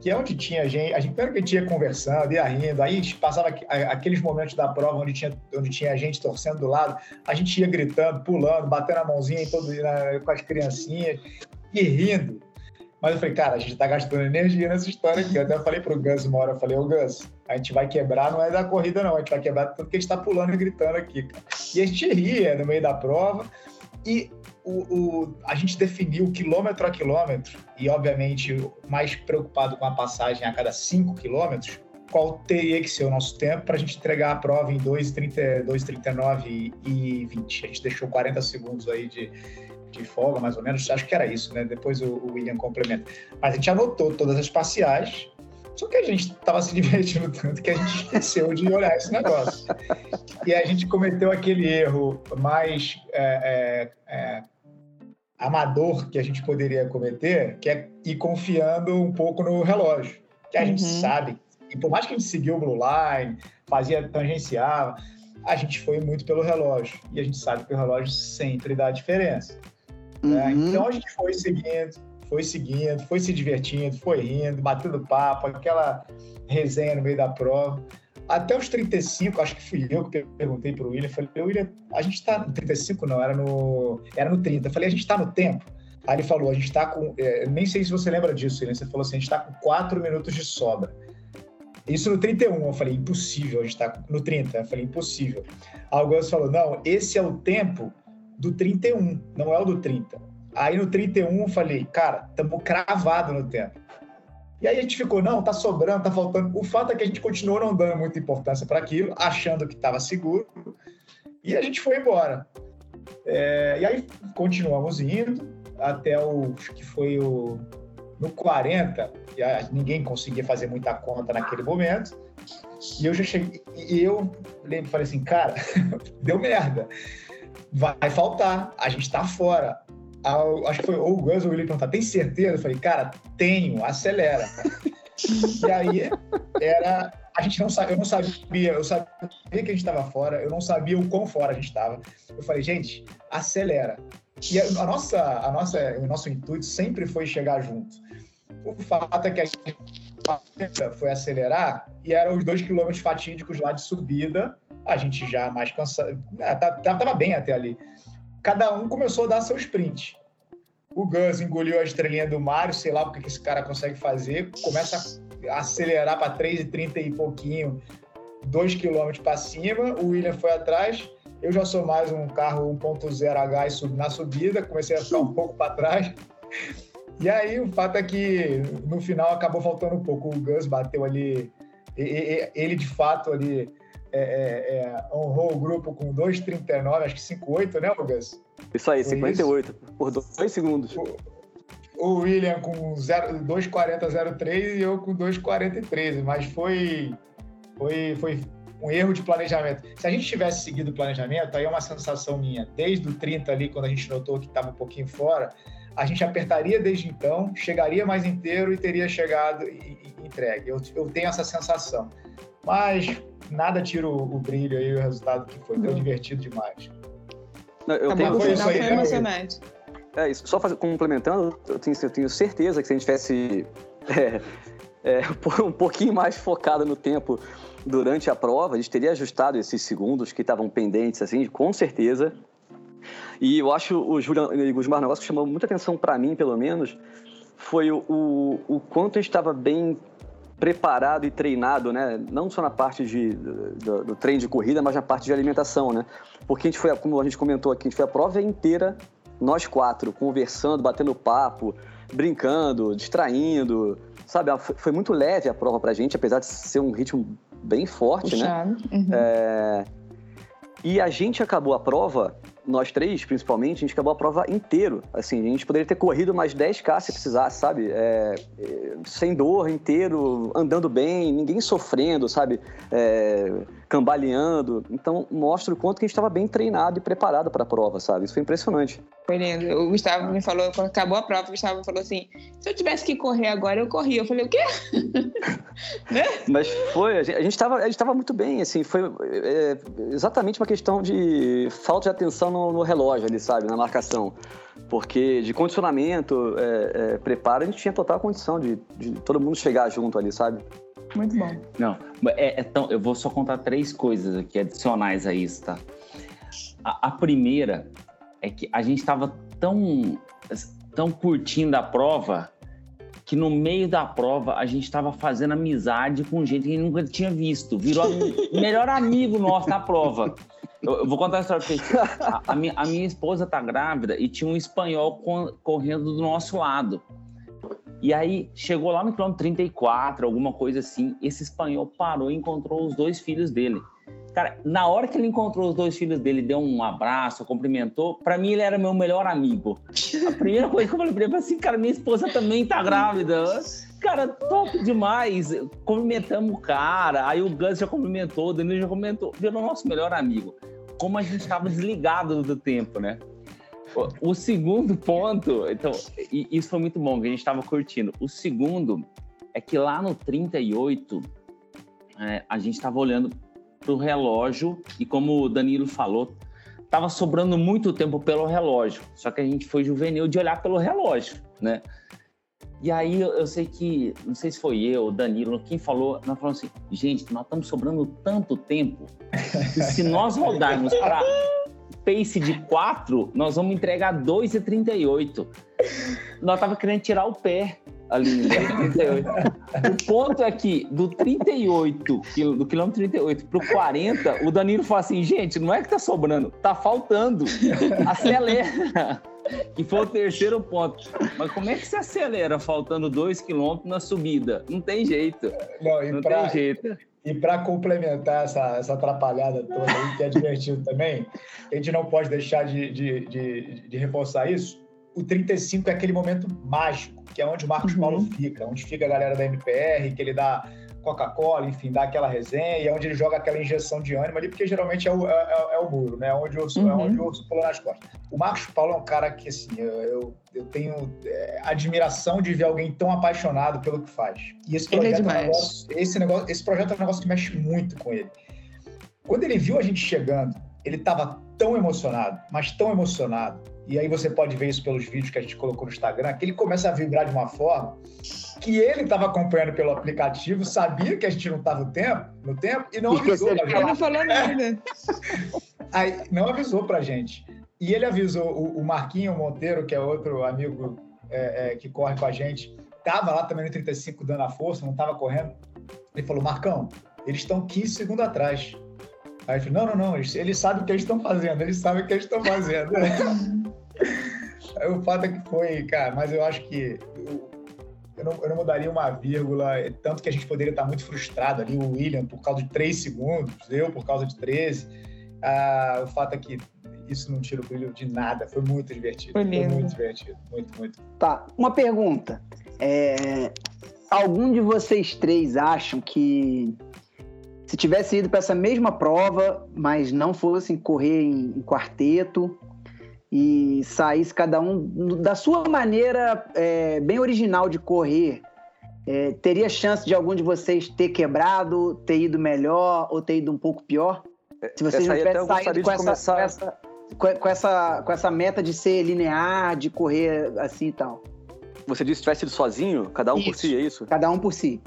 que é onde tinha gente, a gente, primeiro que a gente ia conversando, ia rindo, aí passava aqueles momentos da prova onde tinha, onde tinha gente torcendo do lado, a gente ia gritando, pulando, batendo a mãozinha em todo, na, com as criancinhas e rindo. Mas eu falei, cara, a gente tá gastando energia nessa história aqui. Eu até falei pro Gus uma hora, eu falei, ô Gus, a gente vai quebrar, não é da corrida não, a gente vai quebrar tanto que a gente tá pulando e gritando aqui, cara. E a gente ria no meio da prova e o, o, a gente definiu quilômetro a quilômetro e, obviamente, mais preocupado com a passagem a cada 5 quilômetros, qual teria que ser o nosso tempo para a gente entregar a prova em 2,39 e 20. A gente deixou 40 segundos aí de, de folga, mais ou menos, acho que era isso, né? Depois o, o William complementa. Mas a gente anotou todas as parciais, só que a gente estava se (laughs) divertindo tanto que a gente esqueceu de olhar esse negócio. E a gente cometeu aquele erro mais é, é, é, amador que a gente poderia cometer, que é ir confiando um pouco no relógio. Que a uhum. gente sabe, e por mais que a gente seguiu o blue line, fazia tangenciava, a gente foi muito pelo relógio. E a gente sabe que o relógio sempre dá diferença. Né? Uhum. Então a gente foi seguindo, foi seguindo, foi se divertindo, foi rindo, batendo papo, aquela resenha no meio da prova. Até os 35, acho que fui eu que perguntei para o William, falei, William, a gente está no 35 não, era no, era no 30. Eu falei, a gente está no tempo? Aí ele falou, a gente está com, é, nem sei se você lembra disso, William, você falou assim, a gente está com 4 minutos de sobra. Isso no 31, eu falei, impossível, a gente está no 30, eu falei, impossível. Aí o Gus falou, não, esse é o tempo do 31, não é o do 30. Aí no 31 eu falei, cara, estamos cravado no tempo. E aí a gente ficou, não, tá sobrando, tá faltando. O fato é que a gente continuou não dando muita importância para aquilo, achando que estava seguro, e a gente foi embora. É, e aí continuamos indo até o que foi o no 40, ninguém conseguia fazer muita conta naquele momento. E eu já cheguei, e eu lembro, falei assim, cara, (laughs) deu merda vai faltar, a gente tá fora. Acho que foi ou o Gus ou William perguntar, tem certeza? Eu falei, cara, tenho, acelera. e aí era. A gente não sabia, eu não sabia, eu sabia que a gente estava fora, eu não sabia o quão fora a gente estava. Eu falei, gente, acelera. E a nossa, a nossa, o nosso intuito sempre foi chegar junto. O fato é que a gente foi acelerar e eram os dois quilômetros fatídicos lá de subida a gente já mais cansado, estava é, tá, bem até ali. Cada um começou a dar seu sprint. O Gus engoliu a estrelinha do Mário, sei lá porque que esse cara consegue fazer, começa a acelerar para 3,30 e pouquinho, 2 km para cima. O William foi atrás. Eu já sou mais um carro 1.0H na subida, comecei a ficar um pouco para trás. E aí o fato é que no final acabou faltando um pouco. O Gus bateu ali, ele de fato ali é, é, é honrou o grupo com 2,39, acho que 5,8, né, Lucas? Isso aí, 58, isso? por dois segundos. O, o William com 2,40,03 e eu com 2,43, mas foi, foi, foi um erro de planejamento. Se a gente tivesse seguido o planejamento, aí é uma sensação minha, desde o 30 ali, quando a gente notou que estava um pouquinho fora, a gente apertaria desde então, chegaria mais inteiro e teria chegado e, e entregue. Eu, eu, tenho essa sensação. Mas nada tira o, o brilho aí, o resultado que foi. Foi uhum. divertido demais. Não, eu tá tenho foi isso aí, foi emocionante. É, isso, só fazer, complementando, eu tenho, eu tenho certeza que se a gente tivesse é, é, (laughs) um pouquinho mais focado no tempo durante a prova, a gente teria ajustado esses segundos que estavam pendentes, assim, com certeza. E eu acho o Julian e o Gusmar, um negócio que chamou muita atenção para mim, pelo menos, foi o, o, o quanto a gente estava bem preparado e treinado, né? Não só na parte de, do, do, treino de corrida, mas na parte de alimentação, né? Porque a gente foi, como a gente comentou aqui, a gente foi a prova inteira, nós quatro, conversando, batendo papo, brincando, distraindo, sabe? Foi muito leve a prova pra gente, apesar de ser um ritmo bem forte, né? Puxado. né? Uhum. É... E a gente acabou a prova nós três, principalmente, a gente acabou a prova inteiro. Assim, a gente poderia ter corrido mais 10K se precisasse, sabe? É, é, sem dor, inteiro, andando bem, ninguém sofrendo, sabe? É, cambaleando. Então, mostra o quanto que a gente estava bem treinado e preparado para a prova, sabe? Isso foi impressionante. Foi lindo. O Gustavo me falou, quando acabou a prova, o Gustavo falou assim: se eu tivesse que correr agora, eu corria. Eu falei, o quê? (laughs) né? Mas foi, a gente estava a gente tava muito bem, assim, foi é, exatamente uma questão de falta de atenção no, no, relógio ali, sabe? Na marcação. Porque de condicionamento, é, é, preparo, a gente tinha total condição de, de todo mundo chegar junto ali, sabe? Muito bom. Não, é, é eu vou só contar três coisas aqui adicionais a isso, tá? A, a primeira é que a gente estava tão, tão curtindo a prova que no meio da prova a gente estava fazendo amizade com gente que nunca tinha visto. Virou (laughs) melhor amigo nosso na prova. Eu, eu vou contar a história pra vocês. A, a, minha, a minha esposa tá grávida e tinha um espanhol correndo do nosso lado. E aí chegou lá no quilômetro 34, alguma coisa assim. Esse espanhol parou e encontrou os dois filhos dele. Cara, na hora que ele encontrou os dois filhos dele, deu um abraço, cumprimentou, para mim ele era meu melhor amigo. A primeira coisa que eu falei pra ele foi assim, cara, minha esposa também tá grávida. Cara, top demais. Cumprimentamos o cara, aí o Gus já cumprimentou, o Danilo já comentou, virou nosso melhor amigo. Como a gente estava desligado do tempo, né? O segundo ponto, então, isso foi muito bom, que a gente estava curtindo. O segundo é que lá no 38, é, a gente estava olhando para o relógio e como o Danilo falou, estava sobrando muito tempo pelo relógio. Só que a gente foi juvenil de olhar pelo relógio, né? E aí eu, sei que, não sei se foi eu, Danilo, quem falou, nós falamos assim, gente, nós estamos sobrando tanto tempo que se nós rodarmos para pace de 4, nós vamos entregar 2,38. Nós tava querendo tirar o pé ali, né? 38. O ponto é que do 38, do quilômetro 38 pro 40, o Danilo fala assim, gente, não é que tá sobrando, tá faltando. Acelera. Que foi o terceiro ponto. Mas como é que se acelera faltando 2 quilômetros na subida? Não tem jeito. Não, não pra, tem jeito. E para complementar essa, essa atrapalhada toda aí, que é divertido também, a gente não pode deixar de, de, de, de reforçar isso o 35 é aquele momento mágico, que é onde o Marcos uhum. Paulo fica, onde fica a galera da MPR, que ele dá Coca-Cola, enfim, dá aquela resenha, é onde ele joga aquela injeção de ânimo ali, porque geralmente é o, é, é, é o muro, né? Onde o, uhum. É onde o urso pula nas costas. O Marcos Paulo é um cara que, assim, eu, eu, tenho é, admiração de ver alguém tão apaixonado pelo que faz. E esse projeto, ele é, é negócio, esse, negócio, esse projeto é um negócio que mexe muito com ele. Quando ele viu a gente chegando, ele estava tão emocionado, mas tão emocionado, e aí você pode ver isso pelos vídeos que a gente colocou no Instagram, que ele começa a vibrar de uma forma que ele estava acompanhando pelo aplicativo, sabia que a gente não estava no tempo, no tempo e não avisou pra gente. não falou nada. (laughs) Aí, não avisou pra gente. E ele avisou o, o Marquinho Monteiro, que é outro amigo é, é, que corre com a gente, estava lá também no 35 dando a força, não estava correndo. Ele falou, Marcão, eles estão 15 segundos atrás. Aí eu falei, não, não, não, eles, eles sabem o que eles estão fazendo, eles sabem o que eles estão fazendo. (laughs) (laughs) o fato é que foi, cara, mas eu acho que eu não, eu não mudaria uma vírgula, tanto que a gente poderia estar muito frustrado ali, o William por causa de 3 segundos, eu por causa de 13. Ah, o fato é que isso não tira o brilho de nada, foi muito divertido. Foi, foi muito divertido, muito, muito. Tá, uma pergunta. É, algum de vocês três acham que se tivesse ido para essa mesma prova, mas não fossem correr em, em quarteto, e saísse cada um da sua maneira é, bem original de correr, é, teria chance de algum de vocês ter quebrado, ter ido melhor ou ter ido um pouco pior? Se vocês não tivessem saído com essa, começar... com essa, com, essa, com essa meta de ser linear, de correr assim e tal. Você disse que tivesse ido sozinho, cada um isso. por si, é isso? Cada um por si.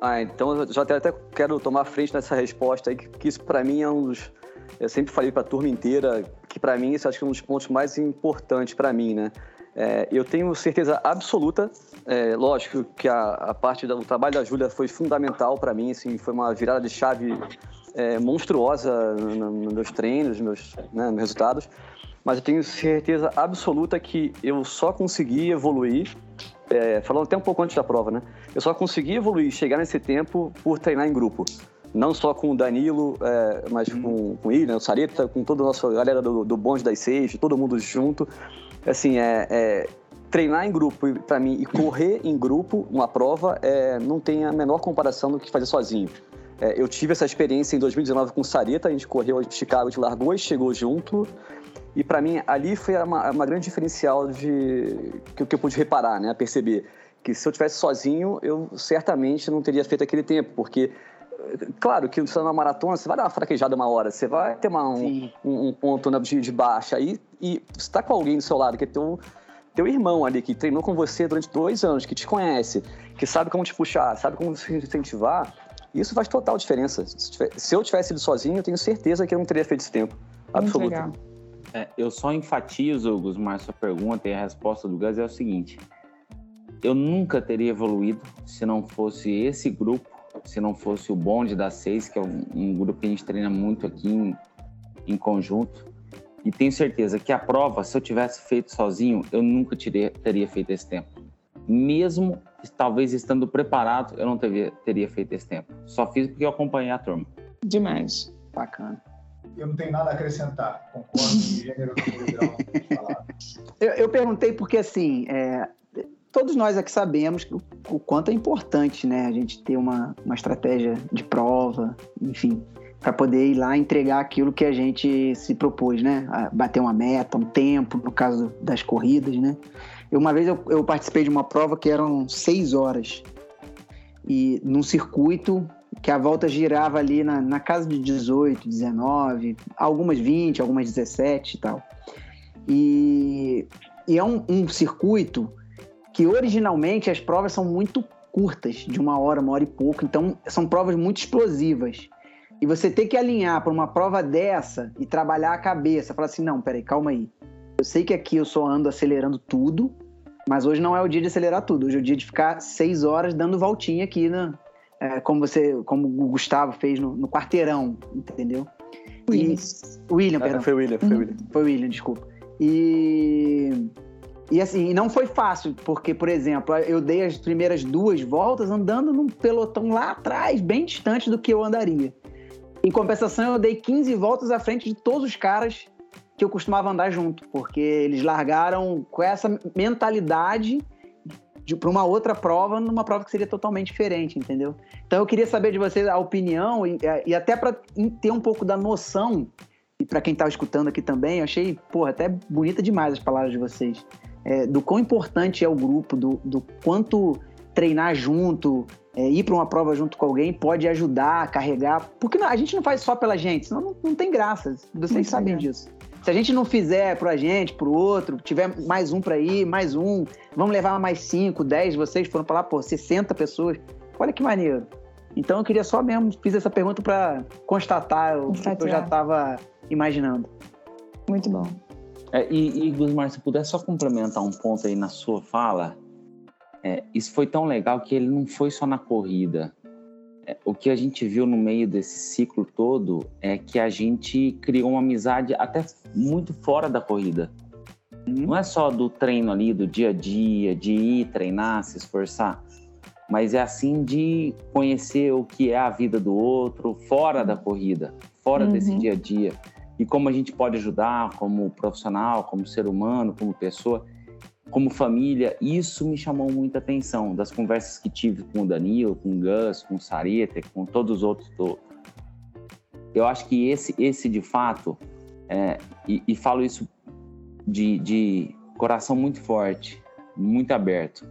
Ah, então eu já até quero tomar frente nessa resposta aí, que, que isso para mim é um dos eu sempre falei para a turma inteira que, para mim, isso acho que é um dos pontos mais importantes para mim, né? É, eu tenho certeza absoluta, é, lógico que a, a, parte do trabalho da Júlia foi fundamental para mim, assim, foi uma virada de chave é, monstruosa nos meus treinos, meus, né, meus resultados, mas eu tenho certeza absoluta que eu só consegui evoluir, é, falando até um pouco antes da prova, né? Eu só consegui evoluir, chegar nesse tempo por treinar em grupo não só com o Danilo, é, mas hum. com, com o William, o Sareta, com toda a nossa galera do, do Bonde das Seis, todo mundo junto. Assim, é, é treinar em grupo para mim e correr em grupo uma prova é, não tem a menor comparação do que fazer sozinho. É, eu tive essa experiência em 2019 com o Sareta, a gente correu de Chicago, de largou e chegou junto. E para mim ali foi uma, uma grande diferencial de que, que eu pude reparar, né, perceber que se eu tivesse sozinho eu certamente não teria feito aquele tempo, porque claro que você na maratona, você vai dar uma fraquejada uma hora, você vai ter uma, um, um, ponto né, de, de baixa. Aí, e você está com alguém do seu lado, que é teu, teu irmão ali, que treinou com você durante dois anos, que te conhece, que sabe como te puxar, sabe como te incentivar, isso faz total diferença. Se eu tivesse ido sozinho, eu tenho certeza que eu não teria feito esse tempo. Absoluto. É, eu só enfatizo, Gusmar, sua pergunta e a resposta do Gus é o seguinte. Eu nunca teria evoluído se não fosse esse grupo se não fosse o bonde da seis, que é um, um grupo que a gente treina muito aqui em, em, conjunto. E tenho certeza que a prova, se eu tivesse feito sozinho, eu nunca teria, teria feito esse tempo. Mesmo talvez estando preparado, eu não teria, teria feito esse tempo. Só fiz porque eu acompanhei a turma. Demais. Bacana. Eu não tenho nada a acrescentar. Concordo em gênero (laughs) eu, eu perguntei porque, assim, é, todos nós aqui sabemos o, o, quanto é importante, né, a gente ter uma, uma estratégia de prova, enfim, para poder ir lá entregar aquilo que a gente se propôs, né, a bater uma meta, um tempo, no caso das corridas, né. Eu, uma vez eu, eu participei de uma prova que eram seis horas e num circuito que a volta girava ali na, na casa de 18, 19, algumas 20, algumas 17 e tal. E, e é um, um circuito que originalmente as provas são muito curtas, de uma hora, uma hora e pouco, então são provas muito explosivas. E você ter que alinhar para uma prova dessa e trabalhar a cabeça, falar assim, não, peraí, calma aí. Eu sei que aqui eu só ando acelerando tudo, mas hoje não é o dia de acelerar tudo. Hoje é o dia de ficar seis horas dando voltinha aqui, né? É, como você, como o Gustavo fez no, no quarteirão, entendeu? William. E, William, ah, perdão. foi William, foi William. Foi William, desculpa. E e assim, não foi fácil, porque, por exemplo, eu dei as primeiras duas voltas andando num pelotão lá atrás, bem distante do que eu andaria. Em compensação, eu dei 15 voltas à frente de todos os caras que eu costumava andar junto, porque eles largaram com essa mentalidade para uma outra prova, numa prova que seria totalmente diferente, entendeu? Então eu queria saber de vocês a opinião e, e até para ter um pouco da noção, e para quem estava escutando aqui também, eu achei, porra, até bonita demais as palavras de vocês é, do quão importante é o grupo, do, do quanto treinar junto, é, ir para uma prova junto com alguém pode ajudar, carregar. Porque não, a gente não faz só pela gente, senão não, não tem graça. Vocês sabem disso. Se a gente não fizer para a gente, para o outro, tiver mais um para ir, mais um, vamos levar mais cinco, dez, vocês foram para lá, pô, 60 pessoas. Olha que maneiro. Então eu queria só mesmo, fiz essa pergunta para constatar o que eu já estava imaginando. Muito bom. É, e, e Gusmar, se puder só complementar um ponto aí na sua fala, é, isso foi tão legal que ele não foi só na corrida. É, o que a gente viu no meio desse ciclo todo é que a gente criou uma amizade até muito fora da corrida. Uhum. Não é só do treino ali, do dia a dia, de ir treinar, se esforçar, mas é assim de conhecer o que é a vida do outro fora da corrida, fora uhum. desse dia a dia. E como a gente pode ajudar como profissional, como ser humano, como pessoa, como família. Isso me chamou muita atenção das conversas que tive com o Danilo, com o Gus, com o Sareta, com todos os outros. Do... Eu acho que esse, esse de fato, é, e, e, falo isso de, de coração muito forte, muito aberto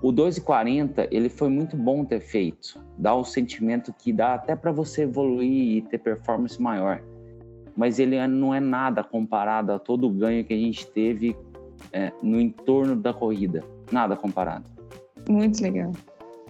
o 2,40 ele foi muito bom ter feito. Dá o sentimento que dá até para você evoluir e ter performance maior. Mas ele não é nada comparado a todo o ganho que a gente teve é, no entorno da corrida. Nada comparado. Muito legal.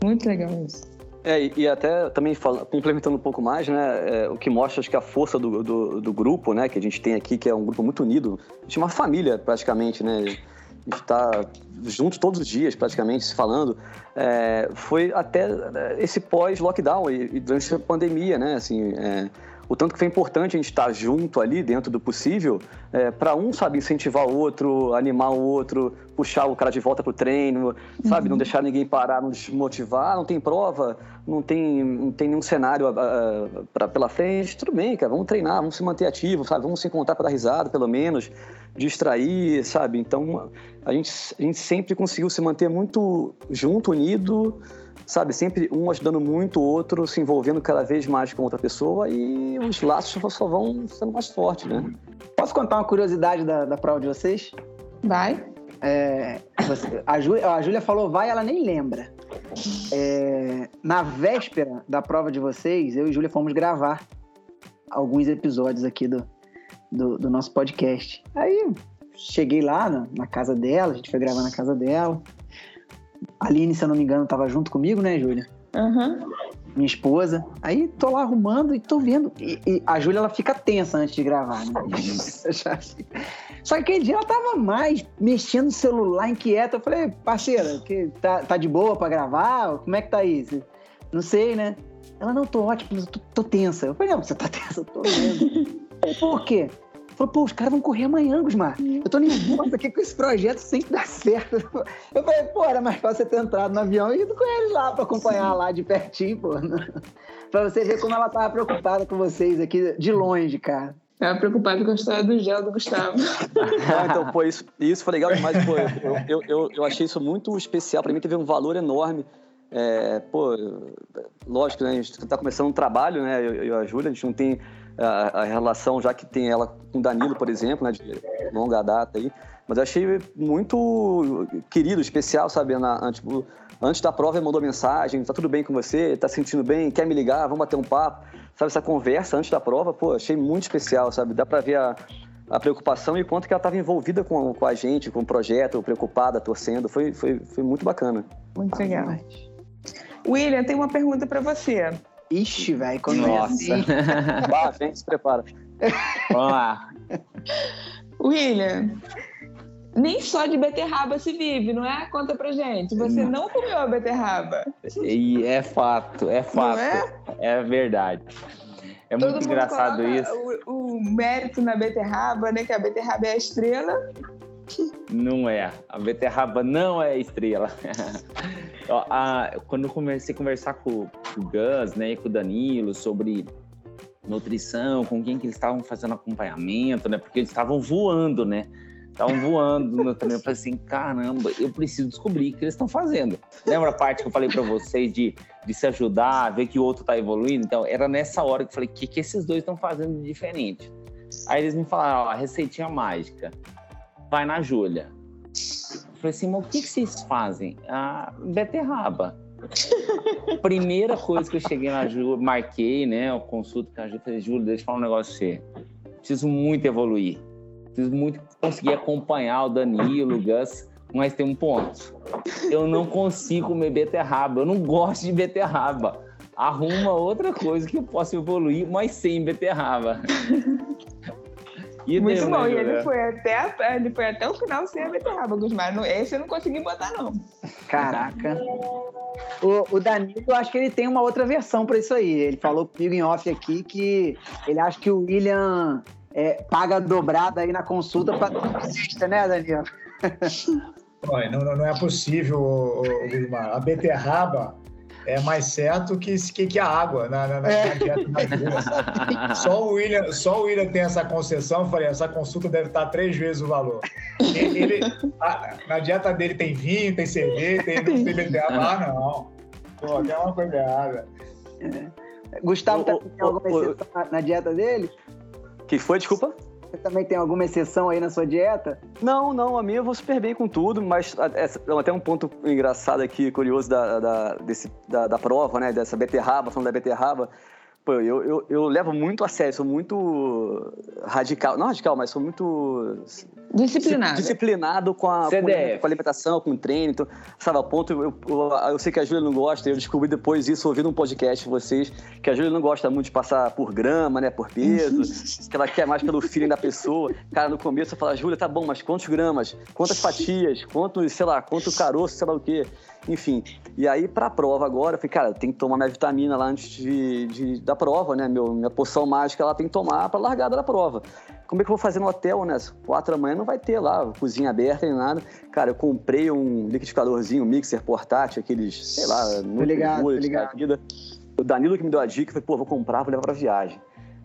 Muito legal isso. É, e, até também fala, complementando um pouco mais, né, é, o que mostra acho que a força do, do, do, grupo, né, que a gente tem aqui, que é um grupo muito unido, a gente é uma família praticamente, né, a gente está junto todos os dias, praticamente, se falando, é, foi até é, esse pós-lockdown e, e, durante a pandemia, né? Assim, é, o tanto que foi importante a gente estar junto ali, dentro do possível, é, para um, sabe, incentivar o outro, animar o outro, puxar o cara de volta pro treino, sabe, uhum. não deixar ninguém parar, não desmotivar, não tem prova, não tem, não tem nenhum cenário uh, pra, pela frente, tudo bem, cara, vamos treinar, vamos se manter ativo, sabe, vamos se encontrar para dar risada, pelo menos, distrair, sabe, então a gente, a gente sempre conseguiu se manter muito junto, unido, sabe, sempre um ajudando muito o outro, se envolvendo cada vez mais com outra pessoa e os laços só vão sendo mais fortes, né? Posso contar uma curiosidade da, da prova de vocês? Vai. É, você, a, Júlia, a Júlia falou vai, ela nem lembra. É, na véspera da prova de vocês, eu e Júlia fomos gravar alguns episódios aqui do, do, do nosso podcast. Aí cheguei lá na, na, casa dela, a gente foi gravar na casa dela. A Aline, se eu não me engano, estava junto comigo, né, Júlia? Uhum. Minha esposa. Aí tô lá arrumando e tô vendo. E, e a Júlia, ela fica tensa antes de gravar, né? (laughs) Só que aquele dia ela tava mais mexendo no celular, inquieta. Eu falei, parceira, que tá, tá de boa pra gravar? Como é que tá isso? Não sei, né? Ela, não, tô ótimo, tô, tô tensa. Eu falei, não, você tá tensa, eu tô vendo. (laughs) Por quê? Falou, pô, os caras vão correr amanhã, Gusmar. Eu tô nervoso aqui com esse projeto sem dar certo. Eu falei, pô, era mais fácil você ter entrado no avião e ido com eles lá pra acompanhar Sim. lá de pertinho, pô. pra você ver como ela tava preocupada com vocês aqui de longe, cara. Tava preocupado com a história do gel do Gustavo. (laughs) ah, então, pô, isso, isso foi legal demais. Pô, eu, eu, eu, eu achei isso muito especial. Pra mim teve um valor enorme. É, pô, lógico, né, a gente tá começando um trabalho, né, eu, e a Júlia, a gente não tem a, a, relação, já que tem ela com Danilo, por exemplo, né, de longa data aí. Mas eu achei muito querido, especial, sabe? Na, tipo, antes da prova ele mandou mensagem, tá tudo bem com você, tá se sentindo bem, quer me ligar, vamos bater um papo. Sabe, essa conversa antes da prova, pô, achei muito especial, sabe? Dá pra ver a, a preocupação e quanto que ela estava envolvida com, com a gente, com o projeto, preocupada, torcendo. Foi, foi, foi muito bacana. Muito legal. William, tem uma pergunta para você. Ixi, velho, quando Nossa. assim. Bah, (laughs) gente, se prepara. Vamos lá. William, nem só de beterraba se vive, não é? Conta pra gente. Você não comeu a beterraba. E é fato, é fato. É? é? verdade. É Todo muito engraçado isso. O, o, mérito na beterraba, né? Que a beterraba é a estrela. Não é. A beterraba não é a estrela. (laughs) A, quando eu comecei a conversar com, com, o Gus, né, e com o Danilo sobre nutrição, com quem que eles estavam fazendo acompanhamento, né, porque eles estavam voando, né, estavam voando no treino. Eu falei assim, caramba, eu preciso descobrir o que eles estão fazendo. Lembra a parte que eu falei para vocês de, de se ajudar, ver que o outro está evoluindo? Então, era nessa hora que eu falei, o que, que esses dois estão fazendo de diferente? Aí eles me falaram, ó, a receitinha mágica, vai na Júlia. Falei assim, mas o que, que vocês fazem? Ah, beterraba. (laughs) Primeira coisa que eu cheguei na Ju, marquei, né? O consulto com a Ju, falei, Júlio, deixa eu falar um negócio pra você. Preciso muito evoluir. Preciso muito conseguir acompanhar o Danilo, o Gus, mas tem um ponto. Eu não consigo comer beterraba. Eu não gosto de beterraba. Arruma outra coisa que eu possa evoluir, mas sem beterraba. (laughs) E Muito deu, bom, né, e ele foi, até, ele foi até o final sem a beterraba, Gusmar. Esse eu não consegui botar, não. Caraca. O, o Danilo, eu acho que ele tem uma outra versão para isso aí. Ele falou comigo em off aqui que ele acha que o William é, paga dobrada aí na consulta para né, Daniel? (laughs) Não, não, é possível, Gilmar. A beterraba é mais certo que, que, que a água na, na, na é. dieta só o William Só o William tem essa concessão. Eu falei, essa consulta deve estar três vezes o valor. Ele, a, na dieta dele tem vinho, tem cerveja, tem, tem beterraba. Ah, não. Pô, tem uma coisa errada. É. Gustavo, tá, tem alguma exceção na, na dieta dele? Que foi, desculpa? Você também tem alguma exceção aí na sua dieta? Não, não, a minha eu vou super bem com tudo, mas é, até um ponto engraçado aqui, curioso da, da, desse, da, da prova, né, dessa beterraba, falando da beterraba, Pô, eu, eu, eu, levo muito a sério, sou muito radical, não radical, mas sou muito disciplinado, disciplinado com a, com, com a alimentação, com o treino. Então, sabe, a ponto, eu, eu, eu, sei que a Júlia não gosta, eu descobri depois isso ouvindo um podcast de vocês, que a Júlia não gosta muito de passar por grama, né, por peso, (laughs) que ela quer mais pelo feeling da pessoa. Cara, no começo eu falo, Júlia, tá bom, mas quantos gramas? Quantas fatias? Quanto, sei lá, quanto caroço, sei lá o quê? Enfim, e aí pra prova agora, eu falei, cara, tem que tomar minha vitamina lá antes de, de da prova, né? Meu, minha poção mágica ela tem que tomar pra largada da prova. Como é que eu vou fazer no hotel, né? Quatro da manhã não vai ter lá cozinha aberta nem nada. Cara, eu comprei um liquidificadorzinho, um mixer portátil, aqueles, sei lá, no ligado. Vida. O Danilo que me deu a dica, falei, pô, vou comprar, vou levar pra viagem.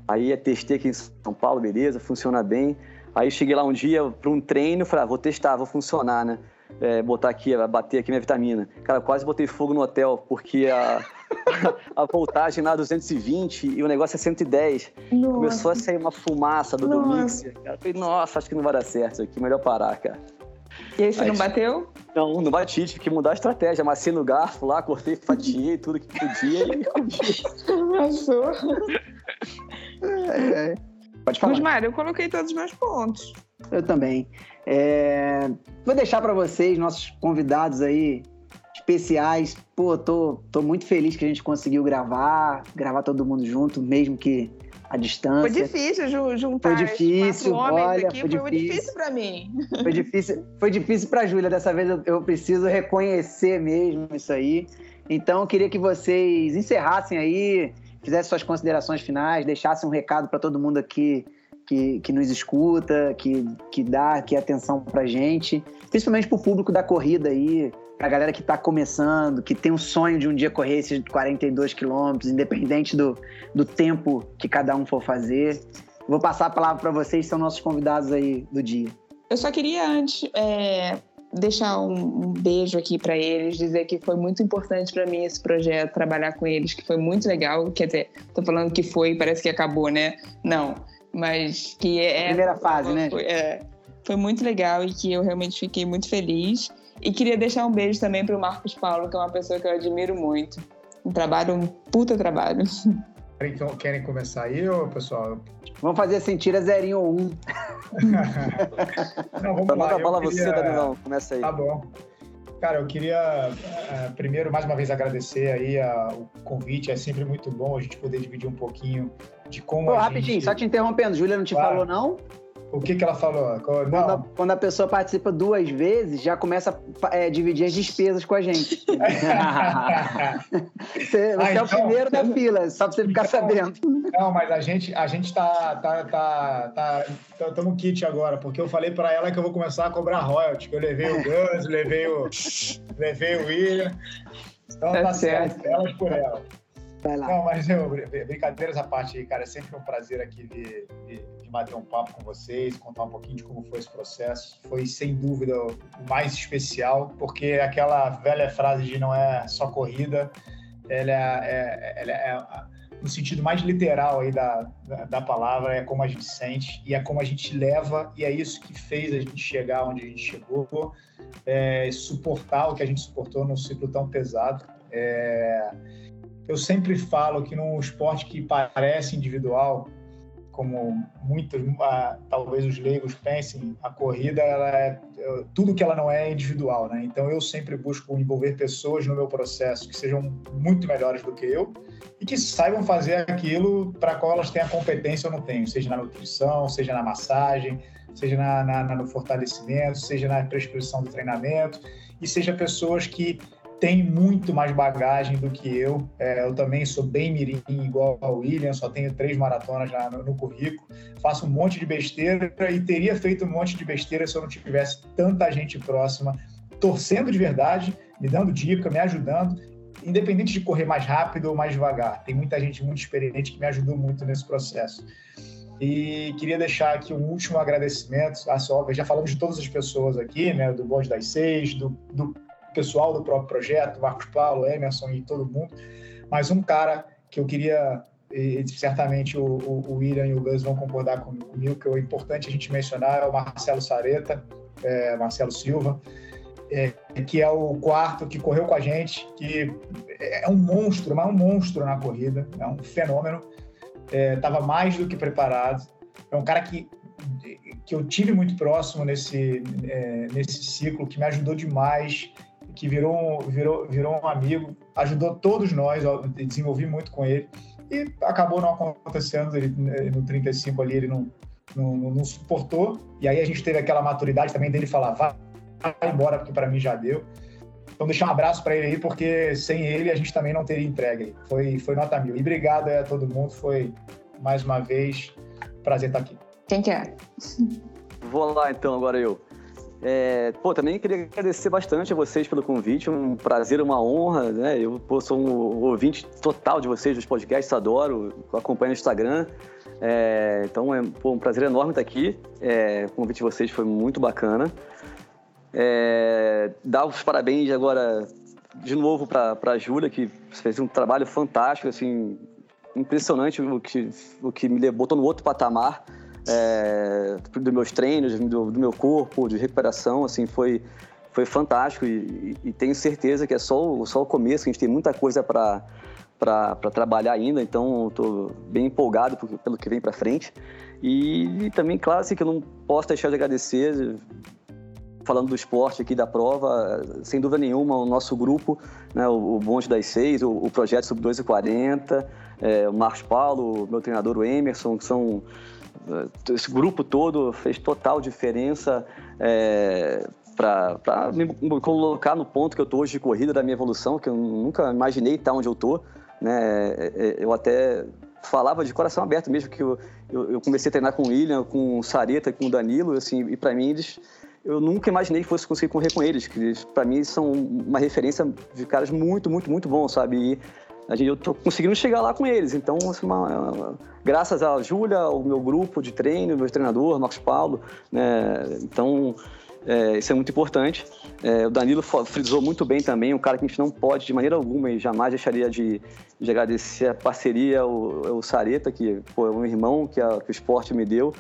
Aí testei aqui em São Paulo, beleza, funciona bem. Aí cheguei lá um dia para um treino, falei, ah, vou testar, vou funcionar, né? é, botar aqui, bater aqui minha vitamina. Cara, quase botei fogo no hotel, porque a, (laughs) a voltagem lá 220 e o negócio é 110. Nossa. Começou a sair uma fumaça do, do mixer. Cara. Falei, nossa, acho que não vai dar certo isso aqui, melhor parar, cara. E aí você aí, não bateu? Não, não bati, tive que mudar a estratégia. Amassei no garfo lá, cortei, fatiei (laughs) tudo que podia e comi. É, é. Pode falar. Mário, eu coloquei todos os meus pontos. Eu também. É... Vou deixar para vocês, nossos convidados aí especiais. Pô, tô, tô muito feliz que a gente conseguiu gravar, gravar todo mundo junto, mesmo que a distância. Foi difícil juntar foi difícil, olha, aqui, foi, foi difícil. difícil para mim. (laughs) Foi difícil, foi difícil para Júlia. Dessa vez eu, eu, preciso reconhecer mesmo isso aí. Então eu queria que vocês encerrassem aí, fizessem suas considerações finais, deixassem um recado para todo mundo aqui que, que nos escuta, que, que dá aqui atenção pra gente, principalmente pro público da corrida aí, pra galera que tá começando, que tem um sonho de um dia correr esses 42 quilômetros, independente do, do tempo que cada um for fazer. Vou passar a palavra para vocês, são nossos convidados aí do dia. Eu só queria antes é, deixar um, um, beijo aqui para eles, dizer que foi muito importante para mim esse projeto, trabalhar com eles, que foi muito legal. Quer dizer, tô falando que foi, parece que acabou, né? Não mas que é primeira fase, né? Foi, é, foi muito legal e que eu realmente fiquei muito feliz. E queria deixar um beijo também para o Marcos Paulo, que é uma pessoa que eu admiro muito. Um trabalho, um puta trabalho. Então, querem começar aí, ou, pessoal? Vamos fazer assim, tira zerinho ou um. (laughs) Não, vamos lá. a bola queria... você, Danilão. Começa aí. Tá bom. Cara, eu queria uh, primeiro mais uma vez agradecer aí a, o convite. É sempre muito bom a gente poder dividir um pouquinho de como. Pô, rapidinho, gente... só te interrompendo, Júlia não te claro. falou, não? O que, que ela falou? Quando a, quando, a, pessoa participa duas vezes, já começa a é, dividir as despesas com a gente. (laughs) (laughs) você, ah, é o então- primeiro da fila, só pra você ficar então, sabendo. Não, mas a gente, a gente tá, tá, tá, tá, tá, tá no kit agora, porque eu falei pra ela que eu vou começar a cobrar royalties, eu levei o Gus, levei o, (laughs) levei o William. Então tá, tá certo, elas por elas. Vai lá. Não, mas eu, brincadeiras à parte aí, cara, é sempre um prazer aqui de, de, de bater um papo com vocês, contar um pouquinho de como foi esse processo. Foi, sem dúvida, o mais especial, porque aquela velha frase de não é só corrida, ela é, é, ela é no sentido mais literal aí da, da, da, palavra, é como a gente sente e é como a gente leva, e é isso que fez a gente chegar onde a gente chegou, é, suportar o que a gente suportou num ciclo tão pesado. É, eu sempre falo que num esporte que parece individual, como muitos, ah, talvez os leigos pensem, a corrida ela é tudo que ela não é individual, né? Então eu sempre busco envolver pessoas no meu processo que sejam muito melhores do que eu e que saibam fazer aquilo para qual elas têm a competência ou não têm, seja na nutrição, seja na massagem, seja na, na, no fortalecimento, seja na prescrição do treinamento e seja pessoas que tem muito mais bagagem do que eu. É, eu também sou bem mirim, igual ao William, só tenho três maratonas já no, no, currículo. Faço um monte de besteira e teria feito um monte de besteira se eu não tivesse tanta gente próxima, torcendo de verdade, me dando dica, me ajudando, independente de correr mais rápido ou mais devagar. Tem muita gente muito experiente que me ajudou muito nesse processo. E queria deixar aqui um último agradecimento. Ah, só, já falamos de todas as pessoas aqui, né? Do Bonde das Seis, do, do pessoal do próprio projeto, Marcos Paulo, Emerson e todo mundo. Mas um cara que eu queria, e certamente o, o, o William e o Gus vão concordar comigo, que é importante a gente mencionar, é o Marcelo Sareta, é, Marcelo Silva, é, que é o quarto que correu com a gente, que é um monstro, mas um monstro na corrida, é um fenômeno estava é, mais do que preparado. É um cara que, que eu tive muito próximo nesse, é, nesse ciclo, que me ajudou demais, que virou, virou, virou um amigo, ajudou todos nós, eu desenvolvi muito com ele. E acabou não acontecendo, ele, no 35 ali ele não, não, não, suportou. E aí a gente teve aquela maturidade também dele falar, vai, vai embora, porque para mim já deu. Então, deixar um abraço para ele aí, porque sem ele a gente também não teria entregue. Foi, foi nota mil. E obrigado a todo mundo. Foi, mais uma vez, prazer estar aqui. Quem quer? Vou lá, então, agora eu. É, pô, também queria agradecer bastante a vocês pelo convite, um prazer, uma honra, né? Eu pô, sou um ouvinte total de vocês, dos podcasts, adoro, acompanho no Instagram. É, então é pô, um prazer enorme estar aqui. É, o convite de vocês foi muito bacana. É, dar os parabéns agora de novo para a Júlia, que fez um trabalho fantástico, assim, impressionante o que, o que me botou no outro patamar é, dos meus treinos, do, do, meu corpo, de recuperação, assim, foi, foi fantástico e, e, tenho certeza que é só o, só o começo, que a gente tem muita coisa para para trabalhar ainda, então estou bem empolgado pelo que vem para frente. E, e, também, claro, assim, que eu não posso deixar de agradecer falando do esporte aqui da prova, sem dúvida nenhuma, o nosso grupo, né, o, Bonde das Seis, o, o Projeto Sub 2 e 40, é, o Marcos Paulo, o meu treinador, o Emerson, que são. Esse grupo todo fez total diferença é, para me colocar no ponto que eu estou hoje de corrida da minha evolução, que eu nunca imaginei estar onde eu estou. Né? É, é, eu até falava de coração aberto mesmo que eu, eu, comecei a treinar com o William, com o Sareta, com o Danilo, assim, e para mim eles eu nunca imaginei que fosse conseguir correr com eles, que para mim são uma referência de caras muito, muito, muito bons, sabe? E eu tô conseguindo chegar lá com eles. Então, assim, uma, uma, graças a Júlia, ao meu grupo de treino, meu treinador, Marcos Paulo, né? Então, é, isso é muito importante. É, o Danilo frisou muito bem também, um cara que a gente não pode, de maneira alguma, e jamais deixaria de, de agradecer a parceria, o, o Sareta, que pô, é um irmão que, a, que o esporte me deu.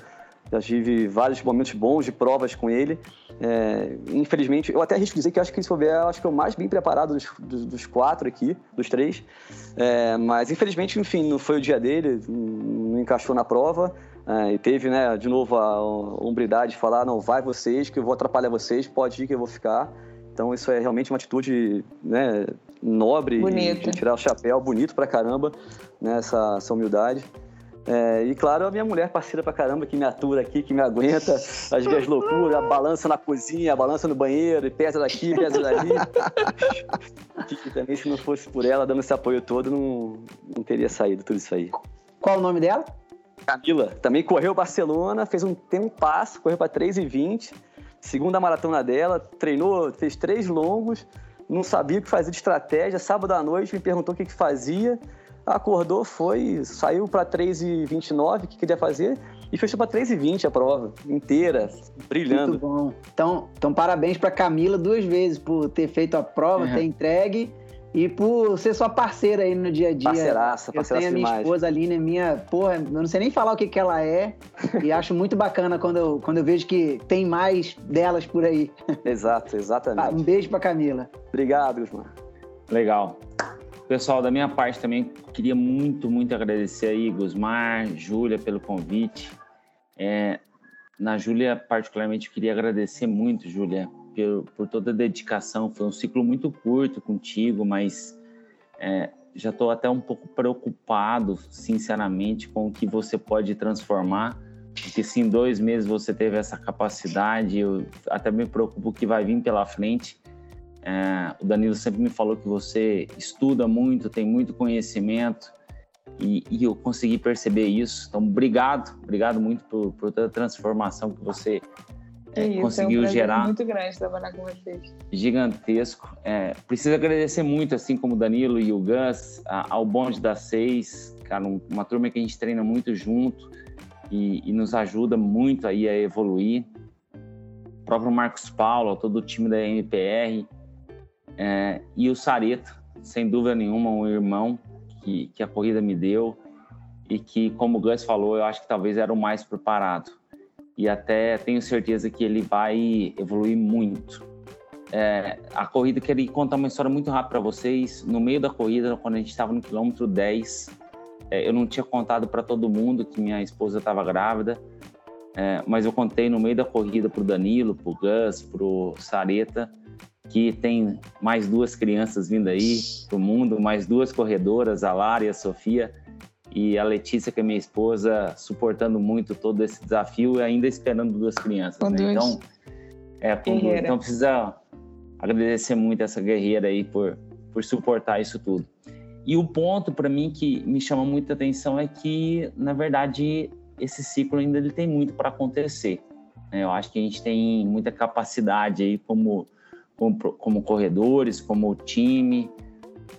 Já tive vários momentos bons de provas com ele. É, infelizmente, eu até arrisco dizer que acho que se for ver, acho que é o mais bem preparado dos, dos, dos quatro aqui, dos três. É, mas infelizmente, enfim, não foi o dia dele, não encaixou na prova. É, e teve, né, de novo, a hombridade de falar: não, vai vocês, que eu vou atrapalhar vocês, pode ir que eu vou ficar. Então, isso é realmente uma atitude né, nobre, de tirar o chapéu, bonito pra caramba, né, essa, essa humildade. É, e claro, a minha mulher parceira pra caramba, que me atura aqui, que me aguenta as minhas loucuras, a balança na cozinha, a balança no banheiro, e pesa daqui, pesa dali. que (laughs) também, se não fosse por ela dando esse apoio todo, não, não teria saído tudo isso aí. Qual o nome dela? Camila. Também correu Barcelona, fez um, tem um passo, correu para 3,20. Segunda maratona dela, treinou, fez três longos, não sabia o que fazer de estratégia. Sábado à noite me perguntou o que, que fazia acordou, foi, saiu para 3,29, o que queria fazer, e fechou para 3,20 a prova inteira, brilhando. Muito bom. Então, então parabéns para Camila duas vezes por ter feito a prova, uhum. ter entregue e por ser sua parceira aí no dia a dia. Parceiraça, parceiraça Eu tenho a minha demais. esposa ali, né? Minha, porra, eu não sei nem falar o que, que ela é (laughs) e acho muito bacana quando eu, quando eu vejo que tem mais delas por aí. Exato, exatamente. um beijo para Camila. Obrigado, Gusmar. Legal. Pessoal, da minha parte também queria muito, muito agradecer aí, Gusmar, Júlia, pelo convite. É, na Júlia, particularmente, queria agradecer muito, Júlia, por, por, toda a dedicação. Foi um ciclo muito curto contigo, mas é, já estou até um pouco preocupado, sinceramente, com o que você pode transformar. Porque se em dois meses você teve essa capacidade, eu até me preocupo o que vai vir pela frente. É, o Danilo sempre me falou que você estuda muito, tem muito conhecimento e, e eu consegui perceber isso. Então, obrigado, obrigado muito por, por toda a transformação que você é, isso, conseguiu é um gerar. muito grande trabalhar com vocês. Gigantesco. É, preciso agradecer muito, assim como o Danilo e o Gus, ao Bonde das Seis, cara, uma turma que a gente treina muito junto e, e nos ajuda muito aí a evoluir. O próprio Marcos Paulo, todo o time da MPR é, e o Sareta, sem dúvida nenhuma, um irmão que, que a corrida me deu e que, como o Gus falou, eu acho que talvez era o mais preparado. E até tenho certeza que ele vai evoluir muito. É, a corrida, queria contar uma história muito rápida para vocês. No meio da corrida, quando a gente estava no quilômetro 10, é, eu não tinha contado para todo mundo que minha esposa estava grávida, é, mas eu contei no meio da corrida para o Danilo, para o Gus, para o Sareta, que tem mais duas crianças vindo aí pro mundo, mais duas corredoras, a Lara e a Sofia, e a Letícia, que é minha esposa, suportando muito todo esse desafio e ainda esperando duas crianças. Né? Então, é, com, então precisa agradecer muito essa guerreira aí por, por suportar isso tudo. E o ponto para mim que me chama muita atenção é que, na verdade, esse ciclo ainda ele tem muito para acontecer. Né? Eu acho que a gente tem muita capacidade aí como, como, como corredores, como time,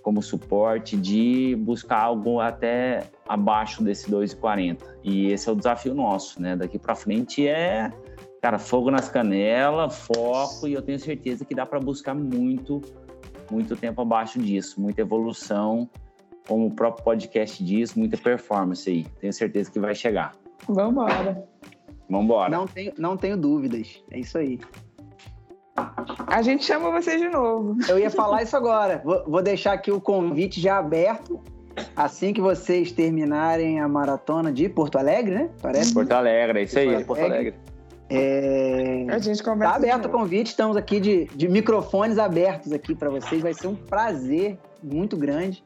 como suporte, de buscar algo até abaixo desse 2,40. E esse é o desafio nosso, né? Daqui para frente é, cara, fogo nas canelas, foco, e eu tenho certeza que dá para buscar muito muito tempo abaixo disso, muita evolução, como o próprio podcast diz, muita performance aí. Tenho certeza que vai chegar. Vamos embora. Vamos embora. Não tenho, não tenho dúvidas. É isso aí. A gente chama você de novo. Eu ia falar isso agora. Vou, deixar aqui o convite já aberto. Assim que vocês terminarem a maratona de Porto Alegre, né? Parece. Porto Alegre, é isso aí. Porto Alegre. É... A gente conversa. Tá aberto o convite, estamos aqui de, de microfones abertos aqui para vocês. Vai ser um prazer muito grande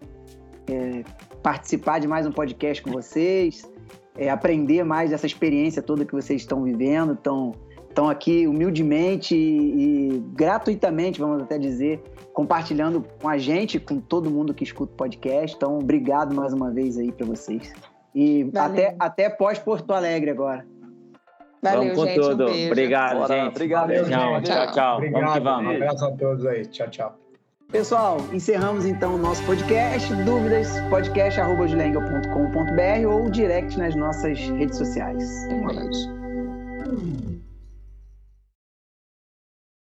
é, participar de mais um podcast com vocês, é, aprender mais dessa experiência toda que vocês estão vivendo, estão, estão aqui humildemente e, e gratuitamente, vamos até dizer, compartilhando com a gente, com todo mundo que escuta o podcast. Então, obrigado mais uma vez aí para vocês. E até, até pós Porto Alegre agora. Valeu, vamos com gente, tudo. Um obrigado, Bora, gente. Obrigado, Tchau, tchau, tchau. Obrigado, vamos que vamos. Um abraço a todos aí. Tchau, tchau. Pessoal, encerramos então o nosso podcast. Dúvidas, podcast.com.br ou direct nas nossas redes sociais. Um beijo.